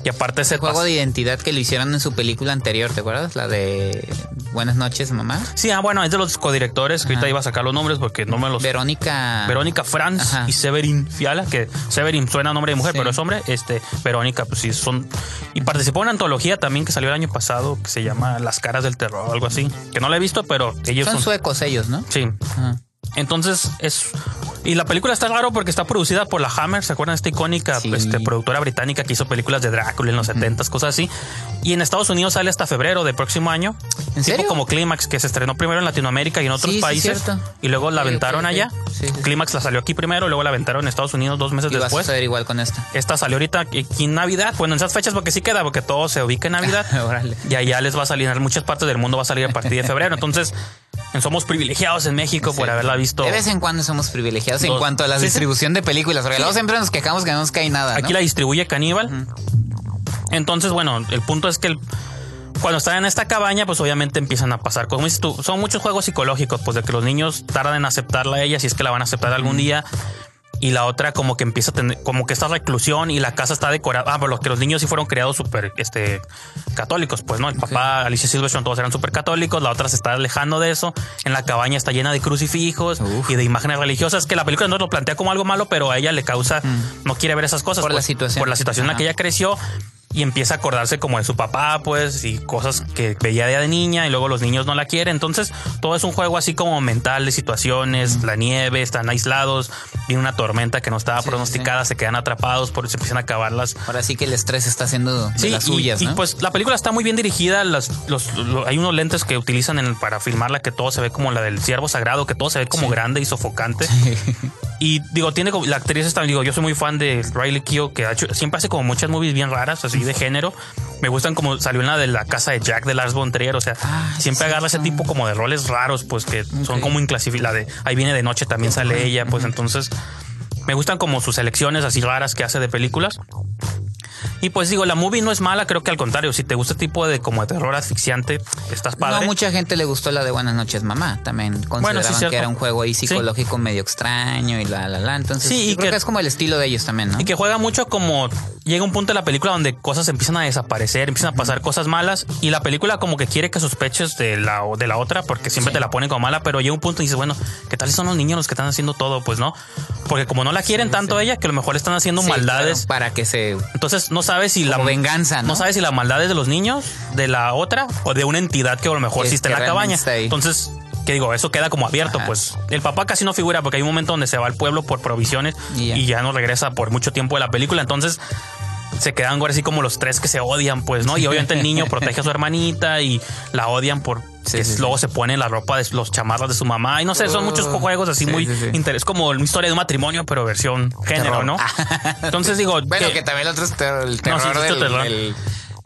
Speaker 2: Y aparte ese
Speaker 1: El juego de identidad que lo hicieron en su película anterior, ¿te acuerdas? La de Buenas noches, mamá.
Speaker 2: Sí, ah, bueno, es de los codirectores, que ahorita iba a sacar los nombres porque no me los...
Speaker 1: Verónica.
Speaker 2: Verónica Franz
Speaker 1: Ajá.
Speaker 2: y Severin Fiala, que Severin suena a nombre de mujer,
Speaker 1: Sí.
Speaker 2: pero es hombre. Este, Verónica, pues sí, son. Y participó en una antología también que salió el año pasado, que se llama Las caras del terror, algo así. Que no la he visto, pero ellos
Speaker 1: Son
Speaker 2: son.
Speaker 1: suecos ellos, ¿no?
Speaker 2: sí.
Speaker 1: Ajá.
Speaker 2: Entonces es. Y la película está raro porque está producida por la Hammer, ¿se acuerdan de esta icónica
Speaker 1: Sí.
Speaker 2: este, productora británica que hizo películas de Drácula en los 70s, cosas así? Y en Estados Unidos sale hasta febrero del próximo año.
Speaker 1: ¿En
Speaker 2: tipo
Speaker 1: serio?
Speaker 2: como Clímax, que se estrenó primero en Latinoamérica y en otros
Speaker 1: Sí,
Speaker 2: países. y luego la aventaron allá. Clímax la salió aquí primero, luego la aventaron en Estados Unidos dos meses
Speaker 1: Y va a
Speaker 2: después.
Speaker 1: suceder igual con esta.
Speaker 2: Esta salió ahorita aquí en Navidad. Bueno, en esas fechas porque sí queda, porque todo se ubica en Navidad. Y allá les va a salir, en muchas partes del mundo va a salir a partir de febrero. Entonces, somos privilegiados en México por haberla visto.
Speaker 1: De vez en cuando somos privilegiados en cuanto a la
Speaker 2: Sí, sí.
Speaker 1: distribución de películas, porque luego siempre nos quejamos que no nos cae nada.
Speaker 2: Aquí
Speaker 1: ¿no?
Speaker 2: la distribuye Caníbal. Entonces, bueno, el punto es que el- cuando están en esta cabaña, pues obviamente empiezan a pasar. Como dices tú, son muchos juegos psicológicos, pues de que los niños tardan en aceptarla a ella, si es que la van a aceptar algún día. Y la otra como que empieza a tener, como que esta reclusión y la casa está decorada. Ah, pero los que los niños sí fueron criados súper este, católicos, pues, ¿no? El papá, Alicia Silverstone, todos eran súper católicos. La otra se está alejando de eso. En la cabaña está llena de crucifijos
Speaker 1: Uf.
Speaker 2: y de imágenes religiosas que la película no lo plantea como algo malo, pero a ella le causa, no quiere ver esas cosas.
Speaker 1: Por la
Speaker 2: pues,
Speaker 1: situación.
Speaker 2: Por la situación en la que ella creció y empieza a acordarse como de su papá, pues, y cosas que veía de niña y luego los niños no la quieren. Entonces, todo es un juego así como mental de situaciones, la nieve, están aislados, viene una tormenta que no estaba
Speaker 1: Sí,
Speaker 2: pronosticada, se quedan atrapados, por eso empiezan a acabarlas.
Speaker 1: Ahora sí que el estrés está haciendo de
Speaker 2: Sí,
Speaker 1: las suyas,
Speaker 2: y,
Speaker 1: ¿no?
Speaker 2: pues la película está muy bien dirigida. Las, los, lo- hay unos lentes que utilizan en- para filmarla que todo se ve como la del ciervo sagrado, que todo se ve como grande y sofocante. Y digo, tiene como- la actriz está, digo, yo soy muy fan de Riley Keough, que ha hecho, siempre hace como muchas movies bien raras, así de género. Me gustan como salió en la de la casa de Jack de Lars von Trier, o sea,
Speaker 1: Ah,
Speaker 2: siempre
Speaker 1: sí,
Speaker 2: agarra ese tipo como de roles raros, pues que son como inclasificables. de ahí viene de noche también sale ella, pues entonces me gustan como sus selecciones así raras que hace de películas. Y pues digo, la movie no es mala, creo que al contrario, si te gusta tipo de como de terror asfixiante, estás padre.
Speaker 1: No, mucha gente le gustó la de Buenas noches, mamá. También consideraban
Speaker 2: cierto.
Speaker 1: que era un juego ahí
Speaker 2: Sí.
Speaker 1: psicológico medio extraño y la, la, la. Entonces,
Speaker 2: Sí, y
Speaker 1: creo
Speaker 2: que-
Speaker 1: que es como el estilo de ellos también, ¿no?
Speaker 2: Y que juega mucho como llega un punto de la película donde cosas empiezan a desaparecer, empiezan a pasar cosas malas y la película como que quiere que sospeches de la de la otra porque siempre
Speaker 1: Sí.
Speaker 2: te la ponen como mala, pero llega un punto y dices, bueno, ¿qué tal si son los niños los que están haciendo todo? Pues no, porque como no la quieren tanto ella, que a lo mejor están haciendo
Speaker 1: Sí,
Speaker 2: maldades.
Speaker 1: claro, para que se.
Speaker 2: Entonces no sabes si la
Speaker 1: venganza, ¿no?
Speaker 2: sabes si la maldad es de los niños, de la otra o de una entidad que a lo mejor
Speaker 1: Que-
Speaker 2: sí está en
Speaker 1: que
Speaker 2: la cabaña. Entonces, ¿qué digo? Eso queda como abierto,
Speaker 1: Ajá.
Speaker 2: pues. El papá casi no figura porque hay un momento donde se va al pueblo por provisiones
Speaker 1: Y ya,
Speaker 2: no regresa por mucho tiempo de la película. Entonces, se quedan ahora así como los tres que se odian, pues, ¿no? Y obviamente el niño protege a su hermanita y la odian por
Speaker 1: Sí,
Speaker 2: que
Speaker 1: sí, sí.
Speaker 2: luego se pone la ropa de los chamarras de su mamá. Y no sé, son
Speaker 1: Uh,
Speaker 2: muchos juegos así
Speaker 1: sí,
Speaker 2: muy
Speaker 1: sí, sí.
Speaker 2: interés, como una historia de un matrimonio, pero versión género,
Speaker 1: Terror.
Speaker 2: ¿no? Entonces digo,
Speaker 1: Bueno,
Speaker 2: que-
Speaker 1: que también el otro es ter- el
Speaker 2: No, sí,
Speaker 1: terror
Speaker 2: es
Speaker 1: del,
Speaker 2: terror.
Speaker 1: del- del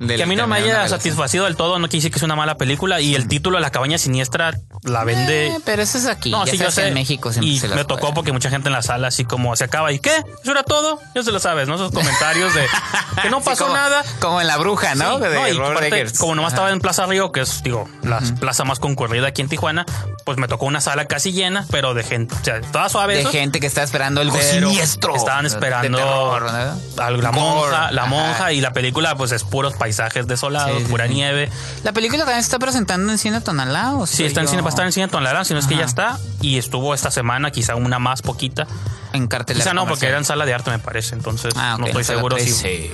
Speaker 2: que a mí no me haya satisfacido del todo, no quiere decir que es una mala película. Y el título de La Cabaña Siniestra la vende.
Speaker 1: Eh, pero eso es aquí.
Speaker 2: no,
Speaker 1: ya
Speaker 2: sí, yo sé.
Speaker 1: En México siempre
Speaker 2: y
Speaker 1: se
Speaker 2: me tocó
Speaker 1: juegan.
Speaker 2: porque mucha gente en la sala, así como se acaba. ¿Y qué? ¿Eso era todo? Ya se lo sabes, ¿no? Esos comentarios de que no
Speaker 1: Sí,
Speaker 2: pasó
Speaker 1: como-
Speaker 2: nada.
Speaker 1: Como en La Bruja, ¿no?
Speaker 2: Sí,
Speaker 1: de
Speaker 2: no, y como nomás estaba en Plaza Río, que es, digo, la plaza más concurrida aquí en Tijuana, pues me tocó una sala casi llena, pero de gente, o sea, toda suave.
Speaker 1: De
Speaker 2: eso,
Speaker 1: gente que está esperando algo siniestro.
Speaker 2: Estaban
Speaker 1: De
Speaker 2: esperando
Speaker 1: terror, ¿no?
Speaker 2: a la monja, la
Speaker 1: Ajá.
Speaker 2: monja y la película pues es puros paisajes desolados,
Speaker 1: Sí,
Speaker 2: pura
Speaker 1: sí.
Speaker 2: nieve.
Speaker 1: ¿La película también se está presentando en cine Tonalá? ¿o
Speaker 2: Sí, está en cine, va a estar en cine Tonalá, si no es que ya está y estuvo esta semana, quizá una más poquita.
Speaker 1: En cartelera.
Speaker 2: Quizá no, porque era en sala de arte me parece, entonces
Speaker 1: Ah,
Speaker 2: no estoy seguro si
Speaker 1: 13.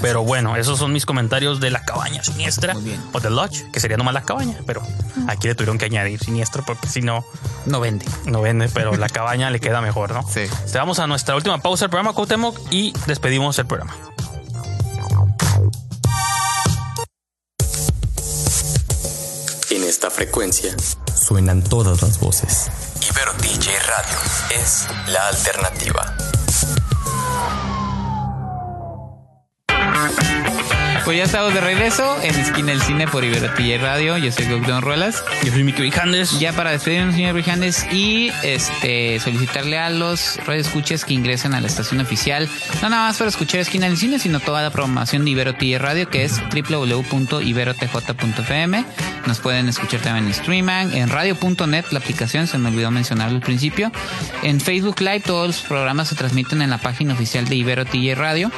Speaker 2: Pero bueno, esos son mis comentarios de la cabaña siniestra
Speaker 1: Muy bien.
Speaker 2: o The Lodge, que sería nomás la cabaña, pero aquí le tuvieron que añadir siniestro porque si no,
Speaker 1: No vende.
Speaker 2: no vende, pero la cabaña le queda mejor, ¿no?
Speaker 1: Sí.
Speaker 2: Este, Vamos a nuestra última pausa del programa, Cuauhtémoc, y despedimos el programa.
Speaker 3: Esta frecuencia suenan todas las voces. Ibero DJ Radio es la alternativa.
Speaker 1: Pues ya estamos de regreso en Esquina del Cine por Iberotilla Radio. Yo soy Gauguin Ruelas.
Speaker 2: Yo soy Miki Brijandes.
Speaker 1: Ya para despedirnos, señor Brijandes, y este solicitarle a los radioescuchas que ingresen a la estación oficial, no nada más para escuchar Esquina del Cine, sino toda la programación de Iberotilla Radio, que es www.iberotj.fm. Nos pueden escuchar también en Streaming, en radio.net, la aplicación, se me olvidó mencionarlo al principio. En Facebook Live, todos los programas se transmiten en la página oficial de Ibero TJ Radio.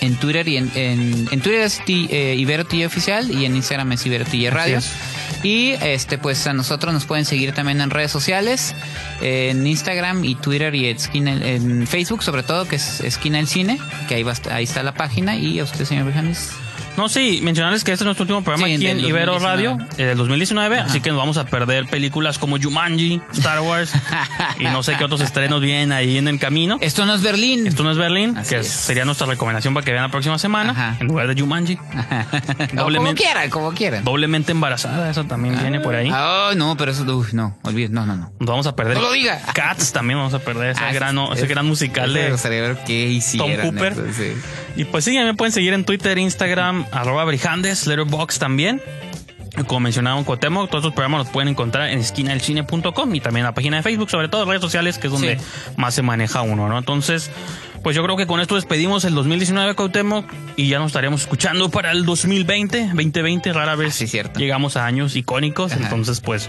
Speaker 1: En Twitter y en, en, en Twitter es T- eh, Ibero Oficial y en Instagram es Ibero TJ Radio.
Speaker 2: es.
Speaker 1: Y este pues a nosotros nos pueden seguir también en redes sociales, en Instagram y Twitter y esquina, en Facebook sobre todo, que es Esquina del Cine, que ahí, va, ahí está la página. Y a usted, señor Brijandes.
Speaker 2: No, sí, mencionarles que este es nuestro último programa
Speaker 1: Sí,
Speaker 2: aquí en Ibero
Speaker 1: 2019.
Speaker 2: Radio, eh, del 2019, así que nos vamos a perder películas como Jumanji, Star Wars y no sé qué otros estrenos vienen ahí en el camino.
Speaker 1: Esto no es Berlín.
Speaker 2: Esto no es Berlín,
Speaker 1: Así
Speaker 2: que
Speaker 1: es.
Speaker 2: sería nuestra recomendación para que vean la próxima semana,
Speaker 1: Ajá.
Speaker 2: en lugar de Jumanji.
Speaker 1: Como quieran, como quieran.
Speaker 2: Doblemente embarazada, eso también viene por ahí.
Speaker 1: Ah, no, pero eso, uy, no, olvide, no, no, no.
Speaker 2: Nos vamos a perder.
Speaker 1: No lo diga.
Speaker 2: Cats también vamos a perder ese,
Speaker 1: Ah,
Speaker 2: gran,
Speaker 1: es-
Speaker 2: ese
Speaker 1: es-
Speaker 2: gran musical de
Speaker 1: hicieran.
Speaker 2: Cooper.
Speaker 1: eso, sí.
Speaker 2: Y pues sí, ya me pueden seguir en Twitter, Instagram, arroba Brijandes, Letterboxd también. Como mencionaba Cuauhtémoc, todos estos programas los pueden encontrar en esquinadelcine.com y también en la página de Facebook, sobre todo redes sociales, que es donde
Speaker 1: Sí.
Speaker 2: más se maneja uno, ¿no? Entonces, pues yo creo que con esto despedimos el 2019 Cuauhtémoc y ya nos estaremos escuchando para el 2020, 2020, rara vez
Speaker 1: Ah, sí, cierto.
Speaker 2: llegamos a años icónicos,
Speaker 1: Ajá.
Speaker 2: entonces pues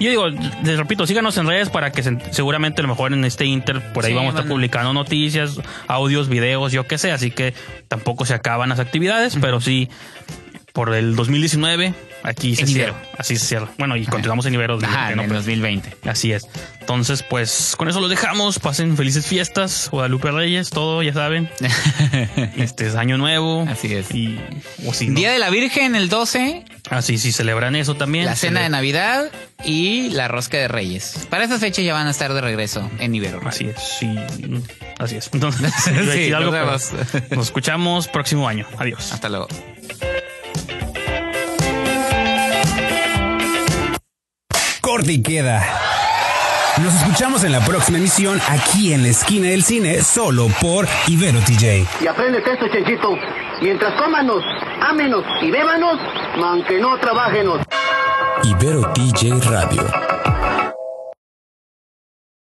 Speaker 2: yo digo, les repito, síganos en redes para que se- seguramente a lo mejor en este Inter por ahí
Speaker 1: Sí,
Speaker 2: vamos a estar publicando noticias, audios, videos, yo qué sé, así que tampoco se acaban las actividades, pero sí por el 2019 aquí se
Speaker 1: En
Speaker 2: cierra,
Speaker 1: Ibero.
Speaker 2: así se cierra. Bueno, y continuamos en Ibero.
Speaker 1: En el
Speaker 2: Pero-
Speaker 1: 2020.
Speaker 2: Así es. Entonces, pues con eso los dejamos. Pasen felices fiestas. Guadalupe Reyes, todo, ya saben. Este es año nuevo.
Speaker 1: Así es.
Speaker 2: Y, o si no,
Speaker 1: Día de la Virgen, el 12,
Speaker 2: así sí celebran eso también.
Speaker 1: la cena de Navidad y la rosca de Reyes. Para esa fecha ya van a estar de regreso en Ibero.
Speaker 2: Así es, sí. Así es. Entonces,
Speaker 1: Sí,
Speaker 2: algo, nos escuchamos próximo año. Adiós.
Speaker 1: Hasta luego.
Speaker 5: Corte y queda. Nos escuchamos en la próxima emisión aquí en la esquina del cine, solo por Ibero TJ.
Speaker 7: Y apréndete esto, Chenchito. Mientras cómanos, ámenos y bébanos, man que no trabajenos.
Speaker 3: Ibero TJ Radio.